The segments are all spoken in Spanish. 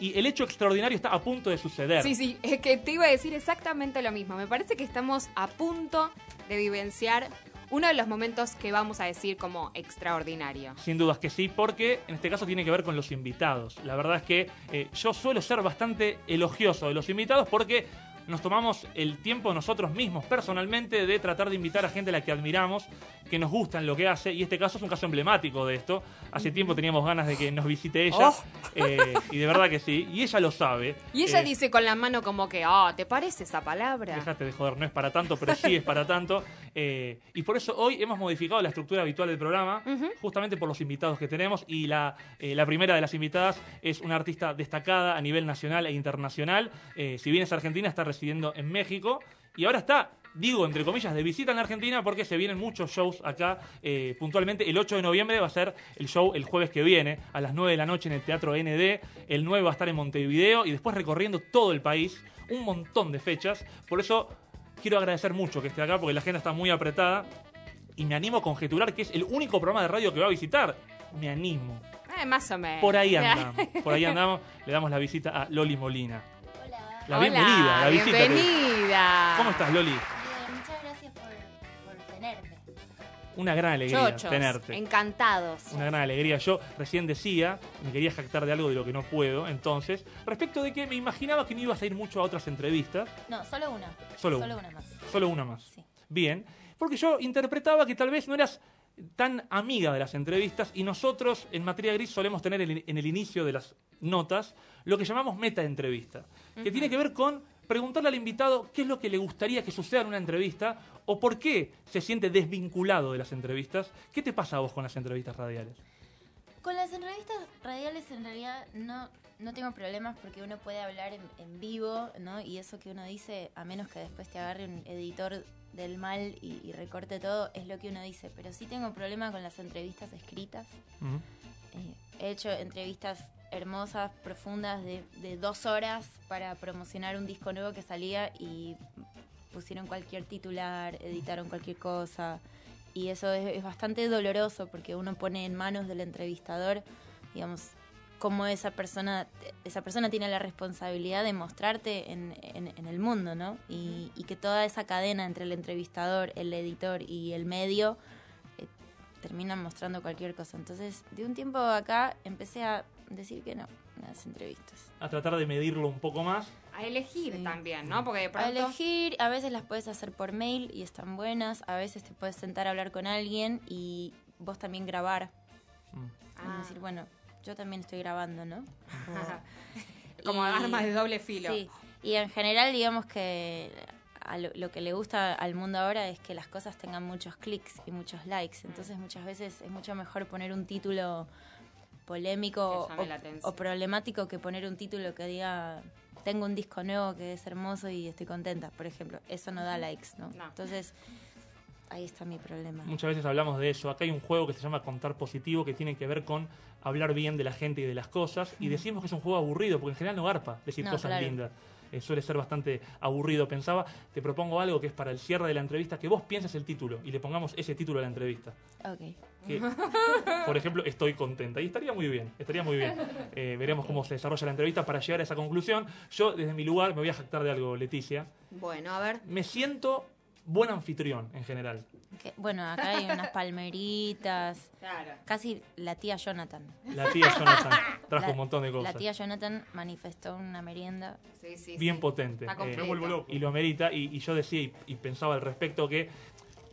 y el hecho extraordinario está a punto de suceder. Sí, sí, es que te iba a decir exactamente lo mismo. Me parece que estamos a punto de vivenciar uno de los momentos que vamos a decir como extraordinario. Sin dudas que sí, porque en este caso tiene que ver con los invitados. La verdad es que eh, yo suelo ser bastante elogioso de los invitados porque nos tomamos el tiempo nosotros mismos personalmente de tratar de invitar a gente a la que admiramos, que nos gusta en lo que hace, y este caso es un caso emblemático de esto. Hace tiempo teníamos ganas de que nos visite ella, Oh. eh, y de verdad que sí, y ella lo sabe. Y ella Eh, dice con la mano como que, ah, ¿te parece esa palabra? Dejate de joder, no es para tanto, pero sí es para tanto. Eh, y por eso hoy hemos modificado la estructura habitual del programa, justamente por los invitados que tenemos. Y la, eh, la primera de las invitadas es una artista destacada a nivel nacional e internacional. Eh, si bien es argentina, está residiendo en México. Y ahora está, digo entre comillas, de visita en la Argentina porque se vienen muchos shows acá. eh, puntualmente, el 8 de noviembre va a ser el show el jueves que viene, a las 9 de la noche en el Teatro ND. El 9 va a estar en Montevideo y después recorriendo todo el país. Un montón de fechas. Por eso quiero agradecer mucho que esté acá porque la agenda está muy apretada. Y me animo a conjeturar que es el único programa de radio que va a visitar. Me animo. Eh, más o menos. Por ahí andamos. Por ahí andamos. Le damos la visita a Loli Molina. Hola. La Hola, bienvenida, la visita. bienvenida. ¿Cómo estás, Loli? Una gran alegría Chochos, tenerte. encantados. Una gran alegría. Yo recién decía, me quería jactar de algo de lo que no puedo, entonces, respecto de que me imaginaba que no ibas a ir mucho a otras entrevistas, No, solo una. Solo Solo una. una más. solo una más. Sí. Bien, porque yo interpretaba que tal vez no eras tan amiga de las entrevistas y nosotros en materia gris solemos tener en en el inicio de las notas lo que llamamos meta entrevista, que tiene que ver con preguntarle al invitado qué es lo que le gustaría que suceda en una entrevista o por qué se siente desvinculado de las entrevistas. ¿Qué te pasa a vos con las entrevistas radiales? Con las entrevistas radiales en realidad no, no tengo problemas porque uno puede hablar en, en vivo, ¿no? Y eso que uno dice, a menos que después te agarre un editor del mal y, y recorte todo, es lo que uno dice. Pero sí tengo problema con las entrevistas escritas. Eh, he hecho entrevistas hermosas, profundas, de, dos horas para promocionar un disco nuevo que salía y pusieron cualquier titular, editaron cualquier cosa. Y eso es, bastante doloroso porque uno pone en manos del entrevistador, digamos, cómo esa persona, esa persona tiene la responsabilidad de mostrarte en, el mundo, ¿no? Y, y que toda esa cadena entre el entrevistador, el editor y el medio eh, terminan mostrando cualquier cosa. Entonces, de un tiempo acá empecé a decir que no a las entrevistas. A tratar de medirlo un poco más. A elegir Sí. también, ¿no? Porque de A pronto... elegir, a veces las puedes hacer por mail y están buenas, a veces te puedes sentar a hablar con alguien y vos también grabar. Mm. Ah. Y decir, bueno, yo también estoy grabando, ¿no? Como Y- armas de doble filo. Sí, y en general digamos que a lo, lo que le gusta al mundo ahora es que las cosas tengan muchos clics y muchos likes. Entonces muchas veces es mucho mejor poner un título polémico o, problemático que poner un título que diga tengo un disco nuevo que es hermoso y estoy contenta, por ejemplo. Eso no da likes, ¿no? No. Entonces ahí está mi problema. Muchas veces hablamos de eso. Acá hay un juego que se llama Contar Positivo que tiene que ver con hablar bien de la gente y de las cosas. Y decimos que es un juego aburrido porque en general no garpa decir No, cosas claro. lindas. Eh, suele ser bastante aburrido. Pensaba, te propongo algo que es para el cierre de la entrevista, que vos pienses el título y le pongamos ese título a la entrevista. Ok. Que, por ejemplo, estoy contenta. Y estaría muy bien, estaría muy bien. Eh, veremos cómo se desarrolla la entrevista para llegar a esa conclusión. Yo, desde mi lugar, me voy a jactar de algo, Leticia. Bueno, a ver. Me siento buen anfitrión en general. Que- bueno, acá hay unas palmeritas. Claro. Casi la tía Jonathan. La tía Jonathan trajo La- un montón de cosas. La tía Jonathan manifestó una merienda. Sí, sí, bien sí. potente. Eh, me vuelvo loco. y lo amerita. Y, y yo decía y, y pensaba al respecto que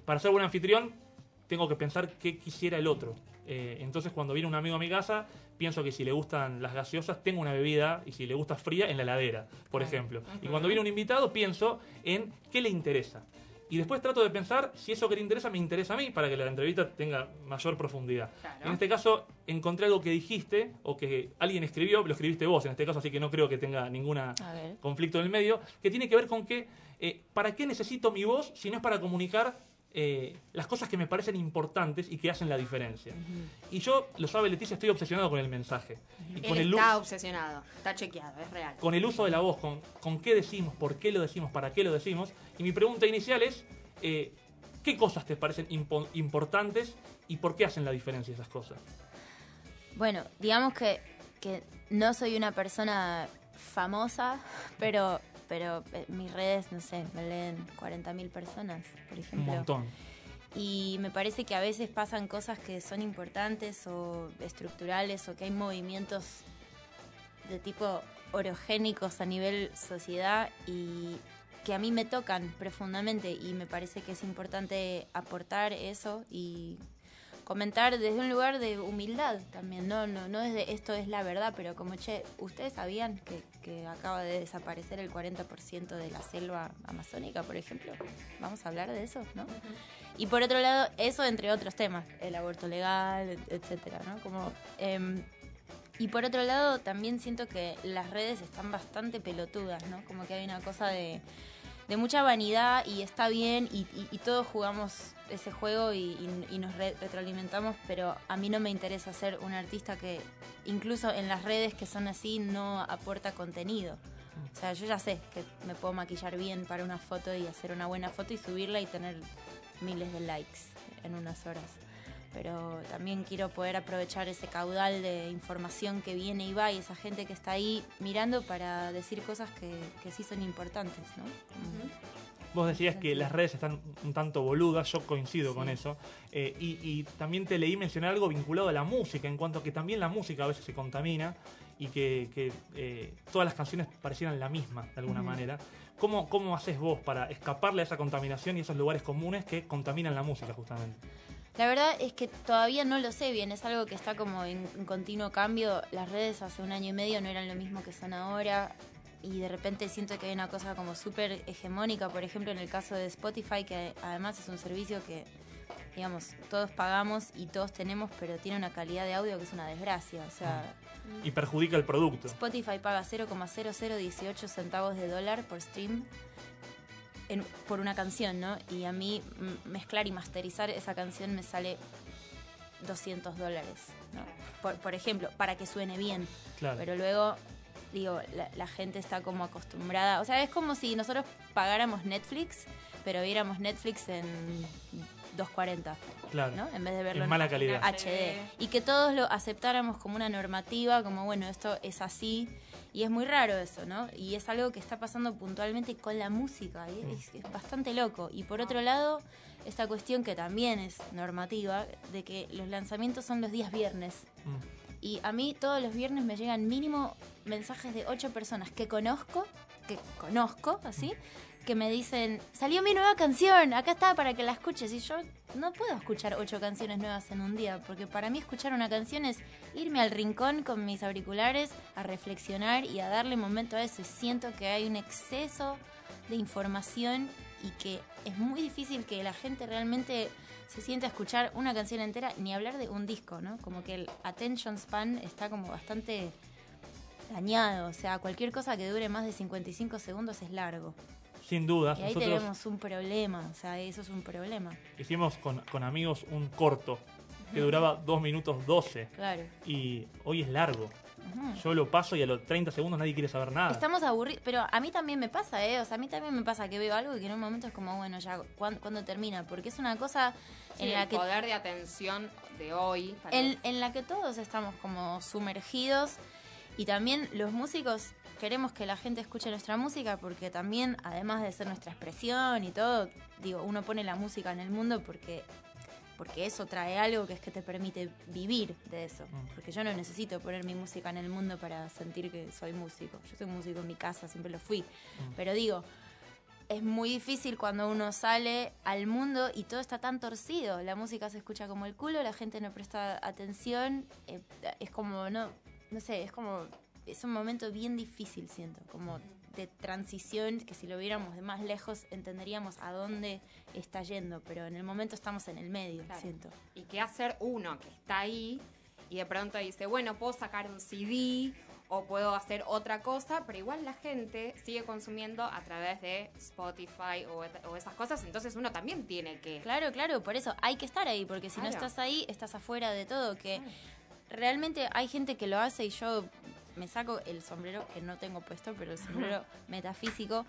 para ser buen anfitrión tengo que pensar qué quisiera el otro. Eh, entonces cuando viene un amigo a mi casa, pienso que si le gustan las gaseosas, tengo una bebida y si le gusta fría, en la heladera, por ejemplo. Y cuando viene un invitado, pienso en qué le interesa. Y después trato de pensar si eso que le interesa me interesa a mí para que la entrevista tenga mayor profundidad. Claro. En este caso, encontré algo que dijiste o que alguien escribió, lo escribiste vos en este caso, así que no creo que tenga ver. conflicto en el medio, que tiene que ver con que, eh, ¿para qué necesito mi voz si no es para comunicar eh, las cosas que me parecen importantes y que hacen la diferencia? Y yo, lo sabe Leticia, estoy obsesionado con el mensaje. Y con Él el, u- está obsesionado. Está chequeado, es real. con el uso de la voz, con, con qué decimos, por qué lo decimos, para qué lo decimos. Y mi pregunta inicial es, eh, ¿qué cosas te parecen impo- importantes y por qué hacen la diferencia esas cosas? Bueno, digamos que que no soy una persona famosa, pero, pero eh, mis redes, no sé, me leen 40.000 personas, por Un ejemplo. montón. Y me parece que a veces pasan cosas que son importantes o estructurales o que hay movimientos de tipo orogénicos a nivel sociedad y que a mí me tocan profundamente y me parece que es importante aportar eso y comentar desde un lugar de humildad también, no, no, no desde esto es la verdad, pero como, che, ¿ustedes sabían que, que acaba de desaparecer el 40% de la selva amazónica, por ejemplo? Vamos a hablar de eso, ¿no? Y por otro lado, eso entre otros temas, el aborto legal, et- etcétera, ¿no? Como, em, y por otro lado, también siento que las redes están bastante pelotudas, ¿no? Como que hay una cosa de, de mucha vanidad y está bien y, y- todos jugamos ese juego y, nos re- retroalimentamos, pero a mí no me interesa ser un artista que incluso en las redes que son así no aporta contenido. O sea, yo ya sé que me puedo maquillar bien para una foto y hacer una buena foto y subirla y tener miles de likes en unas horas. Pero también quiero poder aprovechar ese caudal de información que viene y va y esa gente que está ahí mirando para decir cosas que, que sí son importantes, ¿no? Vos decías que las redes están un tanto boludas, yo coincido Sí. con eso. Eh, y, y también te leí mencionar algo vinculado a la música, en cuanto a que también la música a veces se contamina y que, que, eh, todas las canciones parecieran la misma de alguna manera. ¿Cómo, ¿Cómo haces vos para escaparle a esa contaminación y esos lugares comunes que contaminan la música justamente? La verdad es que todavía no lo sé bien, es algo que está como en, en continuo cambio. Las redes hace un año y medio no eran lo mismo que son ahora y de repente siento que hay una cosa como súper hegemónica, por ejemplo en el caso de Spotify, que además es un servicio que, digamos, todos pagamos y todos tenemos, pero tiene una calidad de audio que es una desgracia. O sea, Y perjudica el producto. Spotify paga 0,0018 centavos de dólar por stream en- por una canción, ¿no? Y a mí mm, mezclar y masterizar esa canción me sale 200 dólares, ¿no? Por, por ejemplo, para que suene bien. Claro. Pero luego, digo, la, la gente está como acostumbrada. O sea, es como si nosotros pagáramos Netflix, pero viéramos Netflix en 240, claro. ¿no? En vez de verlo En mala calidad. HD. Y que todos lo aceptáramos como una normativa, como bueno, esto es así. Y es muy raro eso, ¿no? Y es algo que está pasando puntualmente con la música. Y es, es bastante loco. Y por otro lado, esta cuestión que también es normativa, de que los lanzamientos son los días viernes. Mm. Y a mí todos los viernes me llegan mínimo mensajes de ocho personas que conozco, que conozco, así, que me dicen, salió mi nueva canción, acá está para que la escuches. Y yo no puedo escuchar ocho canciones nuevas en un día, porque para mí escuchar una canción es irme al rincón con mis auriculares a reflexionar y a darle momento a eso. Y siento que hay un exceso de información y que es muy difícil que la gente realmente se siente a escuchar una canción entera, ni hablar de un disco, ¿no? Como que el attention span está como bastante dañado, o sea, cualquier cosa que dure más de 55 segundos es largo. Sin dudas. Y ahí Nosotros tenemos un problema, o sea, eso es un problema, hicimos con, con amigos un corto que duraba 2 minutos 12 claro. y hoy es largo. Yo lo paso y a los 30 segundos nadie quiere saber nada. Estamos aburridos, pero a mí también me pasa, ¿eh? O sea, a mí también me pasa que veo algo y que en un momento es como, bueno, ya, ¿cuándo, cuándo termina? Porque es una cosa Sí, en la el que poder de atención de hoy. en, en la que todos estamos como sumergidos y también los músicos queremos que la gente escuche nuestra música porque también, además de ser nuestra expresión y todo, digo, uno pone la música en el mundo porque porque eso trae algo que es que te permite vivir de eso. Mm. Porque yo no necesito poner mi música en el mundo para sentir que soy músico. Yo soy músico en mi casa, siempre lo fui. Mm. Pero digo, es muy difícil cuando uno sale al mundo y todo está tan torcido. La música se escucha como el culo, la gente no presta atención. eh, es como, no, no sé, es como, es un momento bien difícil, siento, como de transición, que si lo viéramos de más lejos entenderíamos a dónde está yendo, pero en el momento estamos en el medio, Claro. siento. ¿Y qué hacer uno que está ahí y de pronto dice, bueno, puedo sacar un CD o puedo hacer otra cosa, pero igual la gente sigue consumiendo a través de Spotify o, o esas cosas, entonces uno también tiene que... Claro, claro, por eso hay que estar ahí, porque si no estás ahí, estás afuera de todo, que realmente hay gente que lo hace y yo me saco el sombrero, que no tengo puesto, pero el sombrero metafísico.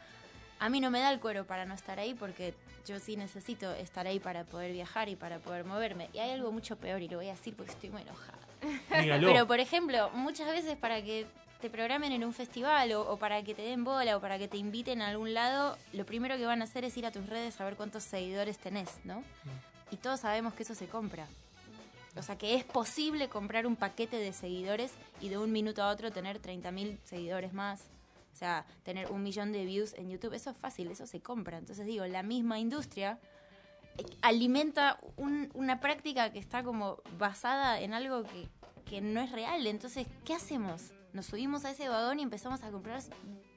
A mí no me da el cuero para no estar ahí porque yo sí necesito estar ahí para poder viajar y para poder moverme. Y hay algo mucho peor y lo voy a decir porque estoy muy enojada. Dígalo. Pero, por ejemplo, muchas veces para que te programen en un festival o, o para que te den bola o para que te inviten a algún lado, lo primero que van a hacer es ir a tus redes a ver cuántos seguidores tenés, ¿no? Y todos sabemos que eso se compra. O sea, que es posible comprar un paquete de seguidores y de un minuto a otro tener 30.000 seguidores más. O sea, tener un millón de views en YouTube, eso es fácil, eso se compra. Entonces digo, la misma industria eh, alimenta un- una práctica que está como basada en algo que, que no es real. Entonces, ¿qué hacemos? ¿Nos subimos a ese vagón y empezamos a comprar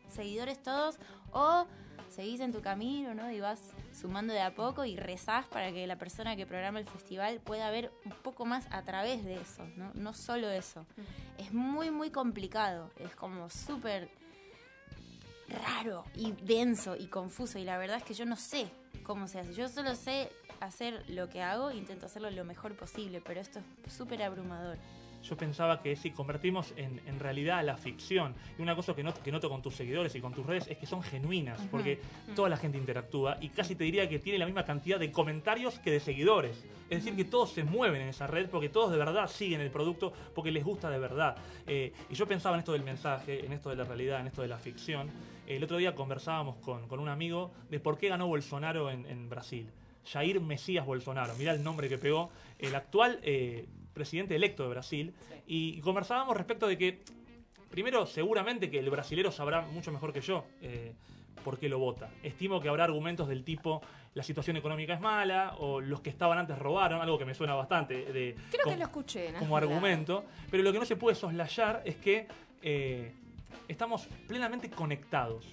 seguidores todos? ¿O seguís en tu camino, ¿no? Y vas sumando de a poco y rezás para que la persona que programa el festival pueda ver un poco más a través de eso, ¿no? No solo eso. Es muy, muy complicado. Es como súper raro y denso y confuso y la verdad es que yo no sé cómo se hace. Yo solo sé hacer lo que hago, intento hacerlo lo mejor posible, pero esto es súper abrumador. Yo pensaba que si convertimos en, en realidad la ficción, y una cosa que noto, que noto con tus seguidores y con tus redes es que son genuinas, porque toda la gente interactúa y casi te diría que tiene la misma cantidad de comentarios que de seguidores. Es decir, que todos se mueven en esa red porque todos de verdad siguen el producto porque les gusta de verdad. Eh, y yo pensaba en esto del mensaje, en esto de la realidad, en esto de la ficción. El otro día conversábamos con, con un amigo de por qué ganó Bolsonaro en, en Brasil. Jair Mesías Bolsonaro, mira el nombre que pegó, el actual eh, presidente electo de Brasil, y conversábamos respecto de que, primero, seguramente que el brasilero sabrá mucho mejor que yo eh, por qué lo vota. Estimo que habrá argumentos del tipo, la situación económica es mala, o los que estaban antes robaron, algo que me suena bastante de, Creo com- que lo escuché. ¿no? como argumento, pero lo que no se puede soslayar es que eh, estamos plenamente conectados.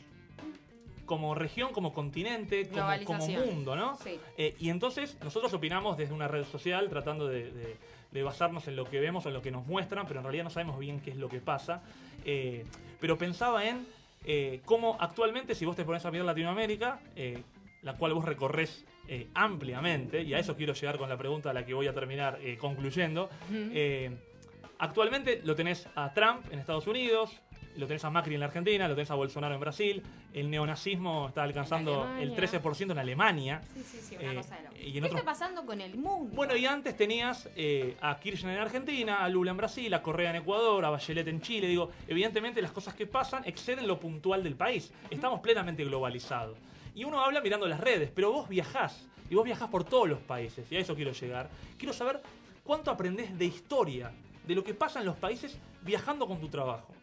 Como región, como continente, como, como mundo, ¿no? Sí. Eh, y entonces nosotros opinamos desde una red social tratando de, de- de basarnos en lo que vemos, en lo que nos muestran, pero en realidad no sabemos bien qué es lo que pasa. Eh, pero pensaba en eh, cómo actualmente, si vos te pones a mirar Latinoamérica, eh, la cual vos recorres ampliamente, y a eso quiero llegar con la pregunta a la que voy a terminar concluyendo, actualmente lo tenés a Trump en Estados Unidos, lo tenés a Macri en la Argentina, lo tenés a Bolsonaro en Brasil, el neonazismo está alcanzando el Alemania. 13% en Alemania. Sí, sí, sí, una Eh, cosa de loco. y en ¿Qué otros- está pasando con el mundo? Bueno, y antes tenías eh, a Kirchner en Argentina, a Lula en Brasil, a Correa en Ecuador, a Bachelet en Chile. Digo, evidentemente las cosas que pasan exceden lo puntual del país. Estamos plenamente globalizados. Y uno habla mirando las redes, pero vos viajás. Y vos viajás por todos los países. Y a eso quiero llegar. Quiero saber cuánto aprendés de historia, de lo que pasa en los países viajando con tu trabajo.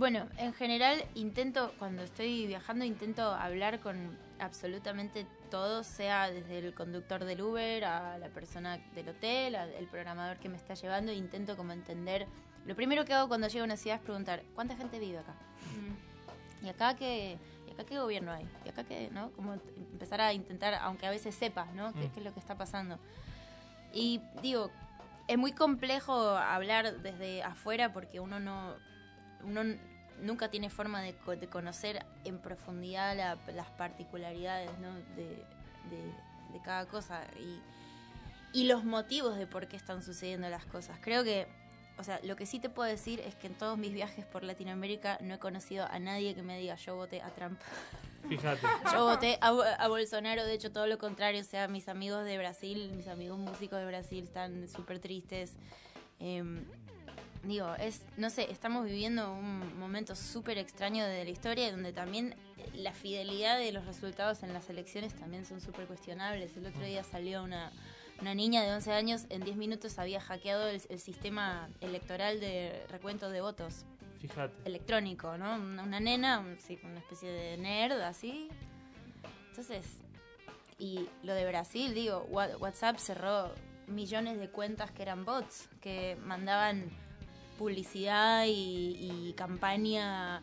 Bueno, en general intento, cuando estoy viajando, intento hablar con absolutamente todos, sea desde el conductor del Uber, a la persona del hotel, al programador que me está llevando, intento como entender. Lo primero que hago cuando llego a una ciudad es preguntar, ¿cuánta gente vive acá? Mm. ¿Y acá qué, y acá qué gobierno hay? ¿Y acá qué, no? Como empezar a intentar, aunque a veces sepas, ¿no? ¿Qué, Mm. qué es lo que está pasando? Y digo, es muy complejo hablar desde afuera porque uno no, uno nunca tiene forma de, de conocer en profundidad la- las particularidades, ¿no? De, de- de cada cosa y, y los motivos de por qué están sucediendo las cosas. Creo que o sea, lo que sí te puedo decir es que en todos mis viajes por Latinoamérica no he conocido a nadie que me diga yo voté a Trump. Fíjate. Yo voté a, a Bolsonaro, de hecho todo lo contrario, o sea, mis amigos de Brasil, mis amigos músicos de Brasil están súper tristes. Em, digo, es, no sé, estamos viviendo un momento súper extraño de la historia donde también la fidelidad de los resultados en las elecciones también son súper cuestionables. El otro día salió una, una niña de 11 años, en 10 minutos había hackeado el, el sistema electoral de recuento de votos Fíjate. electrónico, ¿no? Una, una nena, un- sí, una especie de nerd así. Entonces, y lo de Brasil, digo, WhatsApp cerró millones de cuentas que eran bots, que mandaban publicidad y, y campaña.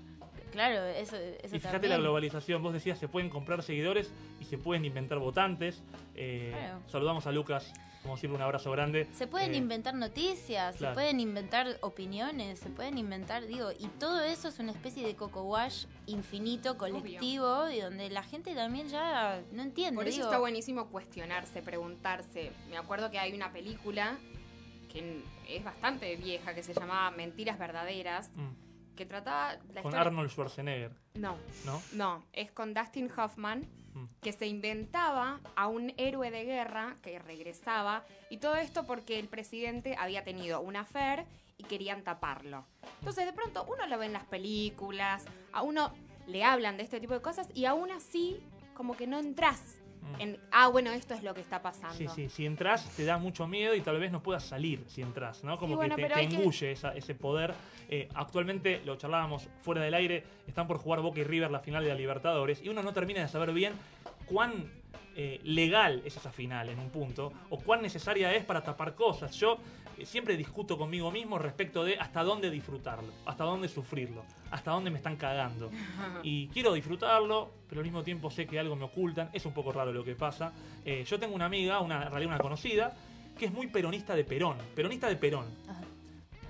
Claro, eso, eso Y fíjate también. la globalización, vos decías, se pueden comprar seguidores y se pueden inventar votantes. Eh, Claro. Saludamos a Lucas, como siempre un abrazo grande. Se pueden Eh, inventar noticias, claro. se pueden inventar opiniones, se pueden inventar, digo, y todo eso es una especie de coco wash infinito, colectivo, y donde la gente también ya no entiende. Por eso digo, está buenísimo cuestionarse, preguntarse. Me acuerdo que hay una película que es bastante vieja que se llamaba Mentiras Verdaderas, mm, que trataba la Con historia- Arnold Schwarzenegger, No, ¿no? no, es con Dustin Hoffman, Mm. que se inventaba a un héroe de guerra que regresaba, y todo esto porque el presidente había tenido una affair y querían taparlo. Entonces, de pronto, uno lo ve en las películas, a uno le hablan de este tipo de cosas, y aún así, como que no entras. En, ah, bueno, esto es lo que está pasando. Sí, sí, si entras te da mucho miedo y tal vez no puedas salir si entras, ¿no? Como bueno, que te, que- engulle esa- ese poder. Eh, actualmente, lo charlábamos fuera del aire, están por jugar Boca y River la final de la Libertadores y uno no termina de saber bien cuán eh, legal es esa final en un punto o cuán necesaria es para tapar cosas. Yo siempre discuto conmigo mismo respecto de hasta dónde disfrutarlo, hasta dónde sufrirlo, hasta dónde me están cagando. Y quiero disfrutarlo, pero al mismo tiempo sé que algo me ocultan. Es un poco raro lo que pasa. Eh, yo tengo una amiga, una, en realidad una conocida, que es muy peronista de Perón. Peronista de Perón. Ajá.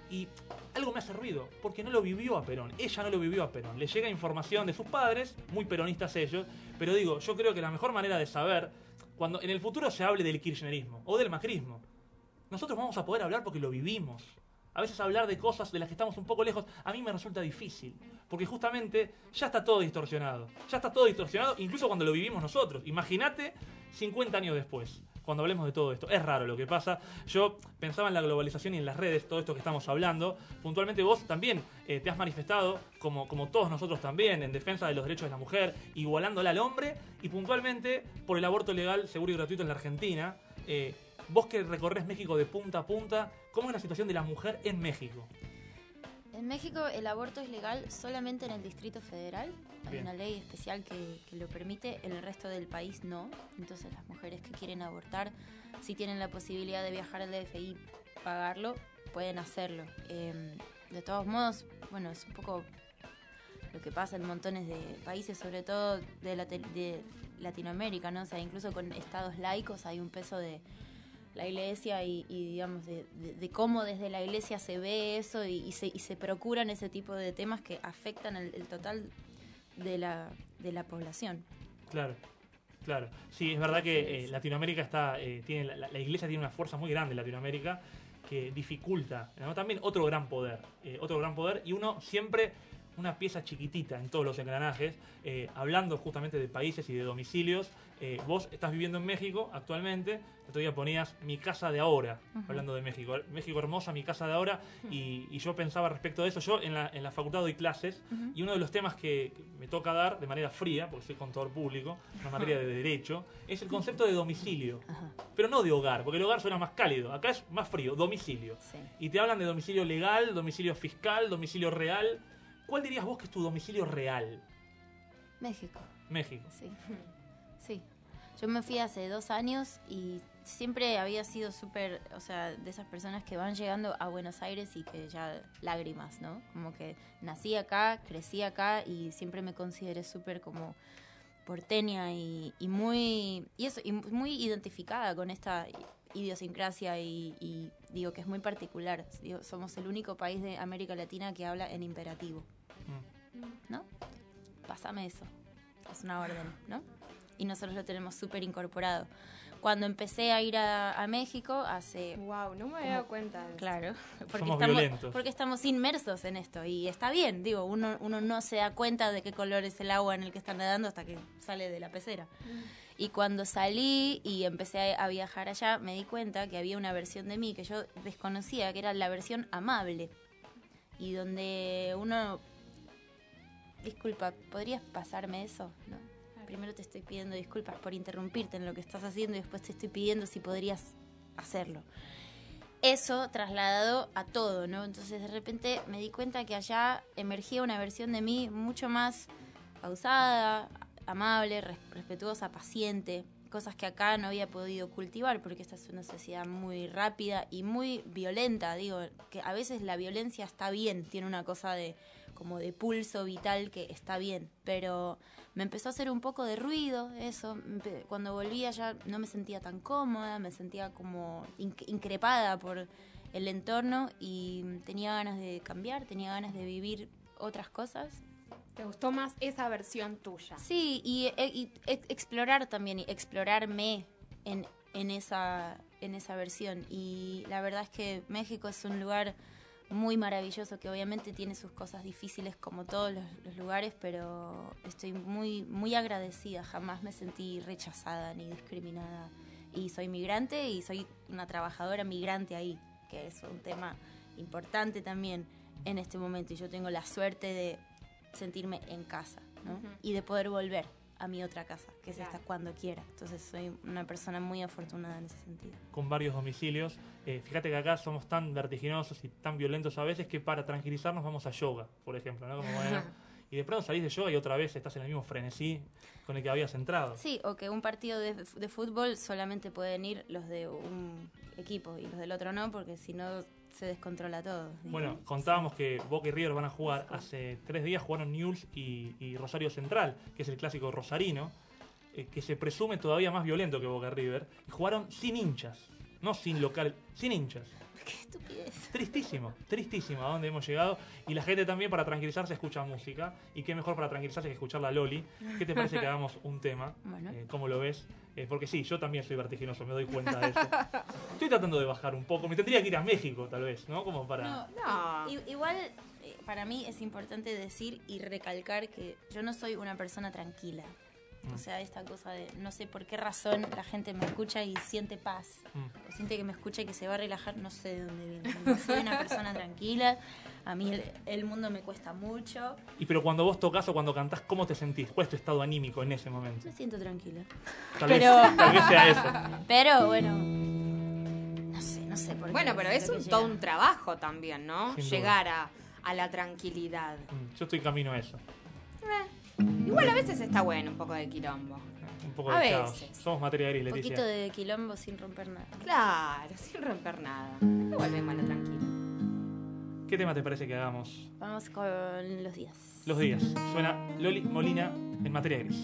Y algo me hace ruido, porque no lo vivió a Perón. Ella no lo vivió a Perón. Le llega información de sus padres, muy peronistas ellos. Pero digo, yo creo que la mejor manera de saber, cuando en el futuro se hable del kirchnerismo o del macrismo, nosotros vamos a poder hablar porque lo vivimos. A veces hablar de cosas de las que estamos un poco lejos, a mí me resulta difícil. Porque justamente ya está todo distorsionado. Ya está todo distorsionado, incluso cuando lo vivimos nosotros. Imagínate 50 años después, cuando hablemos de todo esto. Es raro lo que pasa. Yo pensaba en la globalización y en las redes, todo esto que estamos hablando. Puntualmente vos también eh, te has manifestado, como, como todos nosotros también, en defensa de los derechos de la mujer, igualándola al hombre y puntualmente por el aborto legal, seguro y gratuito en la Argentina. Eh, vos que recorres México de punta a punta, ¿cómo es la situación de la mujer en México? En México el aborto es legal solamente en el Distrito Federal. Hay Bien. una ley especial que, que lo permite, en el resto del país no. Entonces las mujeres que quieren abortar, si tienen la posibilidad de viajar al DF y pagarlo, pueden hacerlo. Eh, de todos modos, bueno, es un poco lo que pasa en montones de países, sobre todo de, de Latinoamérica, ¿no? O sea, incluso con estados laicos hay un peso de la iglesia y, y, digamos de, de- de cómo desde la iglesia se ve eso y, y se, y se procuran ese tipo de temas que afectan el, el total de la, de la población. Claro, claro. Sí, es verdad que eh, Latinoamérica está, eh, tiene la, la iglesia tiene una fuerza muy grande en Latinoamérica que dificulta, ¿no? también otro gran poder, eh, otro gran poder y uno siempre una pieza chiquitita en todos los engranajes, eh, hablando justamente de países y de domicilios. eh, vos estás viviendo en México actualmente, el otro día ponías mi casa de ahora, Ujú. hablando de México. México hermosa, mi casa de ahora, y, y yo pensaba respecto de eso, yo en la, en la facultad doy clases, Ujú. y uno de los temas que me toca dar de manera fría, porque soy contador público, una materia de derecho, es el concepto de domicilio. Pero no de hogar, porque el hogar suena más cálido, acá es más frío, domicilio. sí. Y te hablan de domicilio legal, domicilio fiscal, domicilio real. ¿Cuál dirías vos que es tu domicilio real? México. México. Sí. Sí. Yo me fui hace dos años y siempre había sido súper, o sea, de esas personas que van llegando a Buenos Aires y que ya lágrimas, ¿no? Como que nací acá, crecí acá y siempre me consideré súper como porteña y, y muy y eso y muy identificada con esta idiosincrasia y, y digo que es muy particular. Digo, somos el único país de América Latina que habla en imperativo. Mm. ¿no? Pásame eso. Es una orden, ¿no? Y nosotros lo tenemos súper incorporado. Cuando empecé a ir a, a México, hace... Wow, no me había dado cuenta de eso. Claro, porque Somos estamos, violentos. porque estamos inmersos en esto y está bien, digo, uno, uno no se da cuenta de qué color es el agua en el que está nadando hasta que sale de la pecera. Y cuando salí y empecé a, a viajar allá, me di cuenta que había una versión de mí que yo desconocía, que era la versión amable. Y donde uno... Disculpa, ¿podrías pasarme eso? No. Primero te estoy pidiendo disculpas por interrumpirte en lo que estás haciendo y después te estoy pidiendo si podrías hacerlo. Eso trasladado a todo, ¿no? Entonces de repente me di cuenta que allá emergía una versión de mí mucho más pausada, amable, res- respetuosa, paciente, cosas que acá no había podido cultivar porque esta es una sociedad muy rápida y muy violenta, digo, que a veces la violencia está bien, tiene una cosa de como de pulso vital que está bien, pero me empezó a hacer un poco de ruido eso, cuando volvía ya no me sentía tan cómoda, me sentía como inc- increpada por el entorno y tenía ganas de cambiar, tenía ganas de vivir otras cosas ¿Te gustó más esa versión tuya? Sí, y, e- e- explorar también, y explorarme en, en, esa, en esa versión. Y la verdad es que México es un lugar muy maravilloso, que obviamente tiene sus cosas difíciles como todos los, los lugares, pero estoy muy, muy agradecida. Jamás me sentí rechazada ni discriminada. Y soy migrante y soy una trabajadora migrante ahí, que es un tema importante también en este momento. Y yo tengo la suerte de sentirme en casa ¿no? Ujú. y de poder volver a mi otra casa, que es esta cuando quiera. Entonces soy una persona muy afortunada en ese sentido. con varios domicilios. Eh, fíjate que acá somos tan vertiginosos y tan violentos a veces que para tranquilizarnos vamos a yoga, por ejemplo, ¿no? Como, bueno, y de pronto salís de yoga y otra vez estás en el mismo frenesí con el que habías entrado. Sí, o que un partido de, de fútbol solamente pueden ir los de un equipo y los del otro no, porque si no se descontrola todo. Bueno, contábamos que Boca y River van a jugar. Hace tres días jugaron Newell's y, y Rosario Central, que es el clásico rosarino, eh, que se presume todavía más violento que Boca y River. Y jugaron sin hinchas, no sin local, sin hinchas. Qué estupidez. Tristísimo, tristísimo a dónde hemos llegado. Y la gente también para tranquilizarse escucha música. Y qué mejor para tranquilizarse que escuchar la Loli. ¿Qué te parece que hagamos un tema? Bueno. Eh, ¿Cómo lo ves? Eh, porque sí, yo también soy vertiginoso, me doy cuenta de eso. Estoy tratando de bajar un poco. Me tendría que ir a México, tal vez, ¿no? Como para... No. i- Igual eh, para mí es importante decir y recalcar que yo no soy una persona tranquila. Mm. O sea, esta cosa de no sé por qué razón la gente me escucha y siente paz. Mm. O siente que me escucha y que se va a relajar, no sé de dónde viene. No soy una persona tranquila. A mí el, el mundo me cuesta mucho. Y pero cuando vos tocas o cuando cantás, ¿cómo te sentís? ¿Cuál es tu estado anímico en ese momento? Me siento tranquila. Tal, Pero- vez, tal vez sea eso. Pero bueno, no sé, no sé por qué. Bueno, pero es un, todo un trabajo también, ¿no? Sin. Llegar a, a la tranquilidad. Mm, Yo estoy camino a eso. Igual a veces está bueno un poco de quilombo. Un poco A de caos. veces. Somos materia gris, Un Leticia. poquito de quilombo sin romper nada. Claro, sin romper nada. Volvemos a lo tranquilo. ¿Qué tema te parece que hagamos? Vamos con los días. Los días. Suena Loli Molina en materia gris.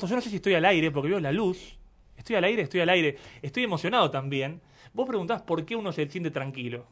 Yo no sé si estoy al aire porque veo la luz. Estoy al aire, estoy al aire. Estoy emocionado también. Vos preguntás por qué uno se siente tranquilo.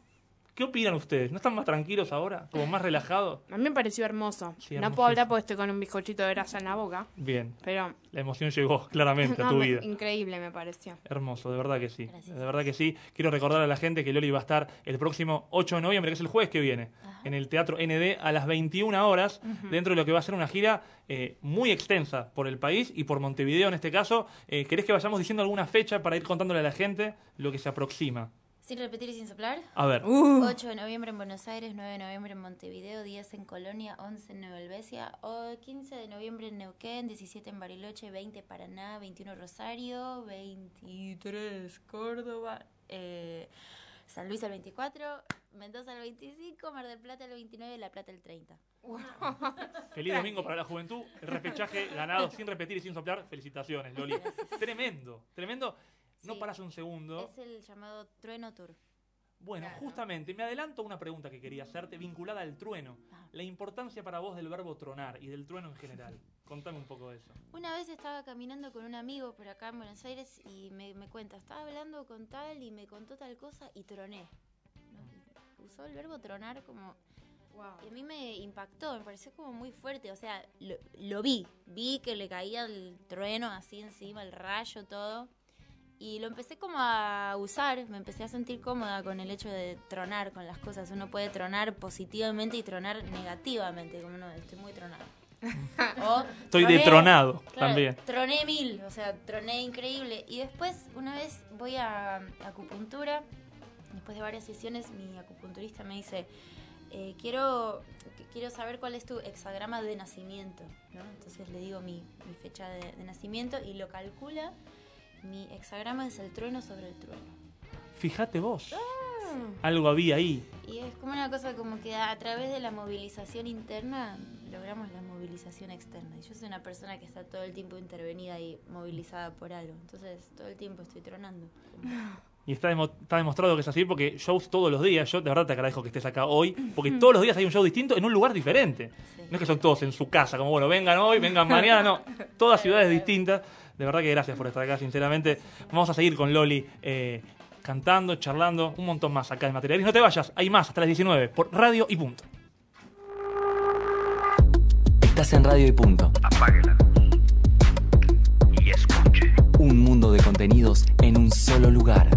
¿Qué opinan ustedes? ¿No están más tranquilos ahora? ¿Como más relajados? A mí me pareció hermoso. Sí, no puedo hablar porque estoy con un bizcochito de grasa en la boca, Bien. pero La emoción llegó claramente a tu me- vida. increíble me pareció. Hermoso, de verdad que sí. Gracias. De verdad que sí. Quiero recordar a la gente que Loli va a estar el próximo 8 de noviembre, que es el jueves que viene, en el Teatro ND a las 21 horas, dentro de lo que va a ser una gira eh, muy extensa por el país y por Montevideo en este caso. Eh, ¿Querés que vayamos diciendo alguna fecha para ir contándole a la gente lo que se aproxima? Sin repetir y sin soplar. A ver. Uh. 8 de noviembre en Buenos Aires, 9 de noviembre en Montevideo, 10 en Colonia, 11 en Nueva Helvecia, o 15 de noviembre en Neuquén, 17 en Bariloche, 20 Paraná, 21 Rosario, 23 Córdoba, eh, San Luis el 24, Mendoza el 25, Mar del Plata el 29 y La Plata el 30. Feliz domingo para la juventud. El repechaje ganado sin repetir y sin soplar. Felicitaciones, Loli. Tremendo, tremendo. No paras un segundo. Es el llamado Trueno Tour. Bueno, Claro. justamente, me adelanto a una pregunta que quería hacerte vinculada al trueno. Ajá. La importancia para vos del verbo tronar y del trueno en general. Contame un poco de eso. Una vez estaba caminando con un amigo por acá en Buenos Aires y me, me cuenta, estaba hablando con tal y me contó tal cosa y troné. ¿no? Usó el verbo tronar como... Y a mí me impactó, me pareció como muy fuerte, o sea, lo, lo vi, vi que le caía el trueno así encima, el rayo, todo. Y lo empecé como a usar, me empecé a sentir cómoda con el hecho de tronar con las cosas. Uno puede tronar positivamente y tronar negativamente, como no, estoy muy tronado. O Estoy troné- detronado Claro, también. Troné mil, o sea, troné increíble. Y después, una vez voy a, a acupuntura, después de varias sesiones, mi acupunturista me dice, eh, quiero, quiero saber cuál es tu hexagrama de nacimiento, ¿no? Entonces le digo mi, mi fecha de, de nacimiento y lo calcula. Mi hexagrama es el trueno sobre el trueno. Fíjate vos. Ah. Algo había ahí. Y es como una cosa como que a través de la movilización interna logramos la movilización externa. Y yo soy una persona que está todo el tiempo intervenida y movilizada por algo. Entonces todo el tiempo estoy tronando. Y está, demo- está demostrado que es así porque shows todos los días. Yo de verdad te agradezco que estés acá hoy. Porque todos los días hay un show distinto en un lugar diferente. Sí. No es que son todos en su casa, como bueno, vengan hoy, vengan mañana, no. Todas ciudades distintas. De verdad que gracias por estar acá, sinceramente. Vamos a seguir con Loli eh, cantando, charlando, un montón más acá de material. Y no te vayas, hay más hasta las 19 por Radio y Punto. Estás en Radio y Punto. Apague la luz y escuche. Un mundo de contenidos en un solo lugar.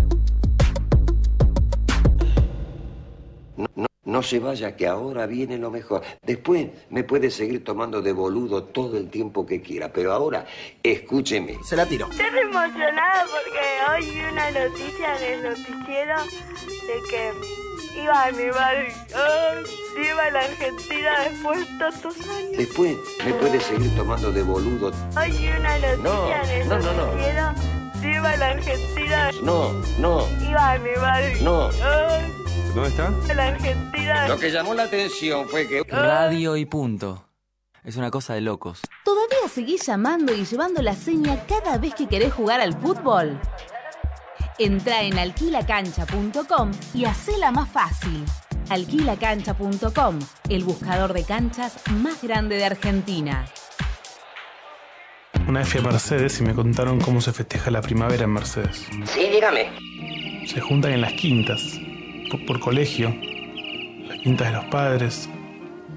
No, no, no se vaya, que ahora viene lo mejor. Después me puede seguir tomando de boludo todo el tiempo que quiera, pero ahora escúcheme. Se la tiro. Estoy emocionada porque hoy vi una noticia en el noticiero de que iba a nevar. ¡Ay! iba a la Argentina después de tantos años. Después me puede seguir tomando de boludo. Hoy vi una noticia No, en el no, no, no. noticiero de iba a la Argentina. No, no, Iba a nevar. no. ¡Ay! ¿Dónde está? la Argentina. Lo que llamó la atención fue que... Radio y Punto. Es una cosa de locos. ¿Todavía seguís llamando y llevando la seña cada vez que querés jugar al fútbol? Entra en alquilacancha.com y hacela más fácil. Alquilacancha.com, el buscador de canchas más grande de Argentina. Una vez fui a Mercedes y me contaron cómo se festeja la primavera en Mercedes. Sí, dígame. Se juntan en las quintas, por, por colegio, las quintas de los padres,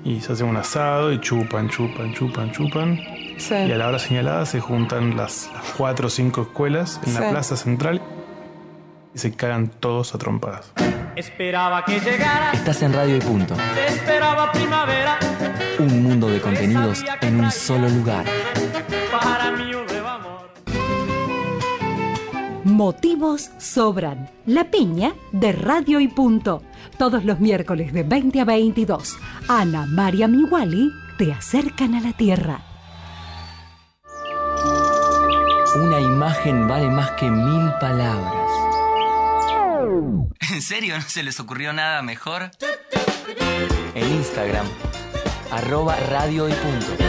y se hace un asado y chupan, chupan, chupan, chupan. Y a la hora señalada se juntan las, las cuatro o cinco escuelas en la plaza central y se cagan todos a trompadas. Esperaba que llegara, Estás en Radio y Punto. esperaba primavera, Un mundo de contenidos en un solo lugar. para mí un. Motivos sobran. La piña de Radio y Punto. Todos los miércoles de 20 a 22. Ana María Miwali te acercan a la tierra. Una imagen vale más que mil palabras. ¿En serio no se les ocurrió nada mejor? En Instagram, arroba Radio y Punto.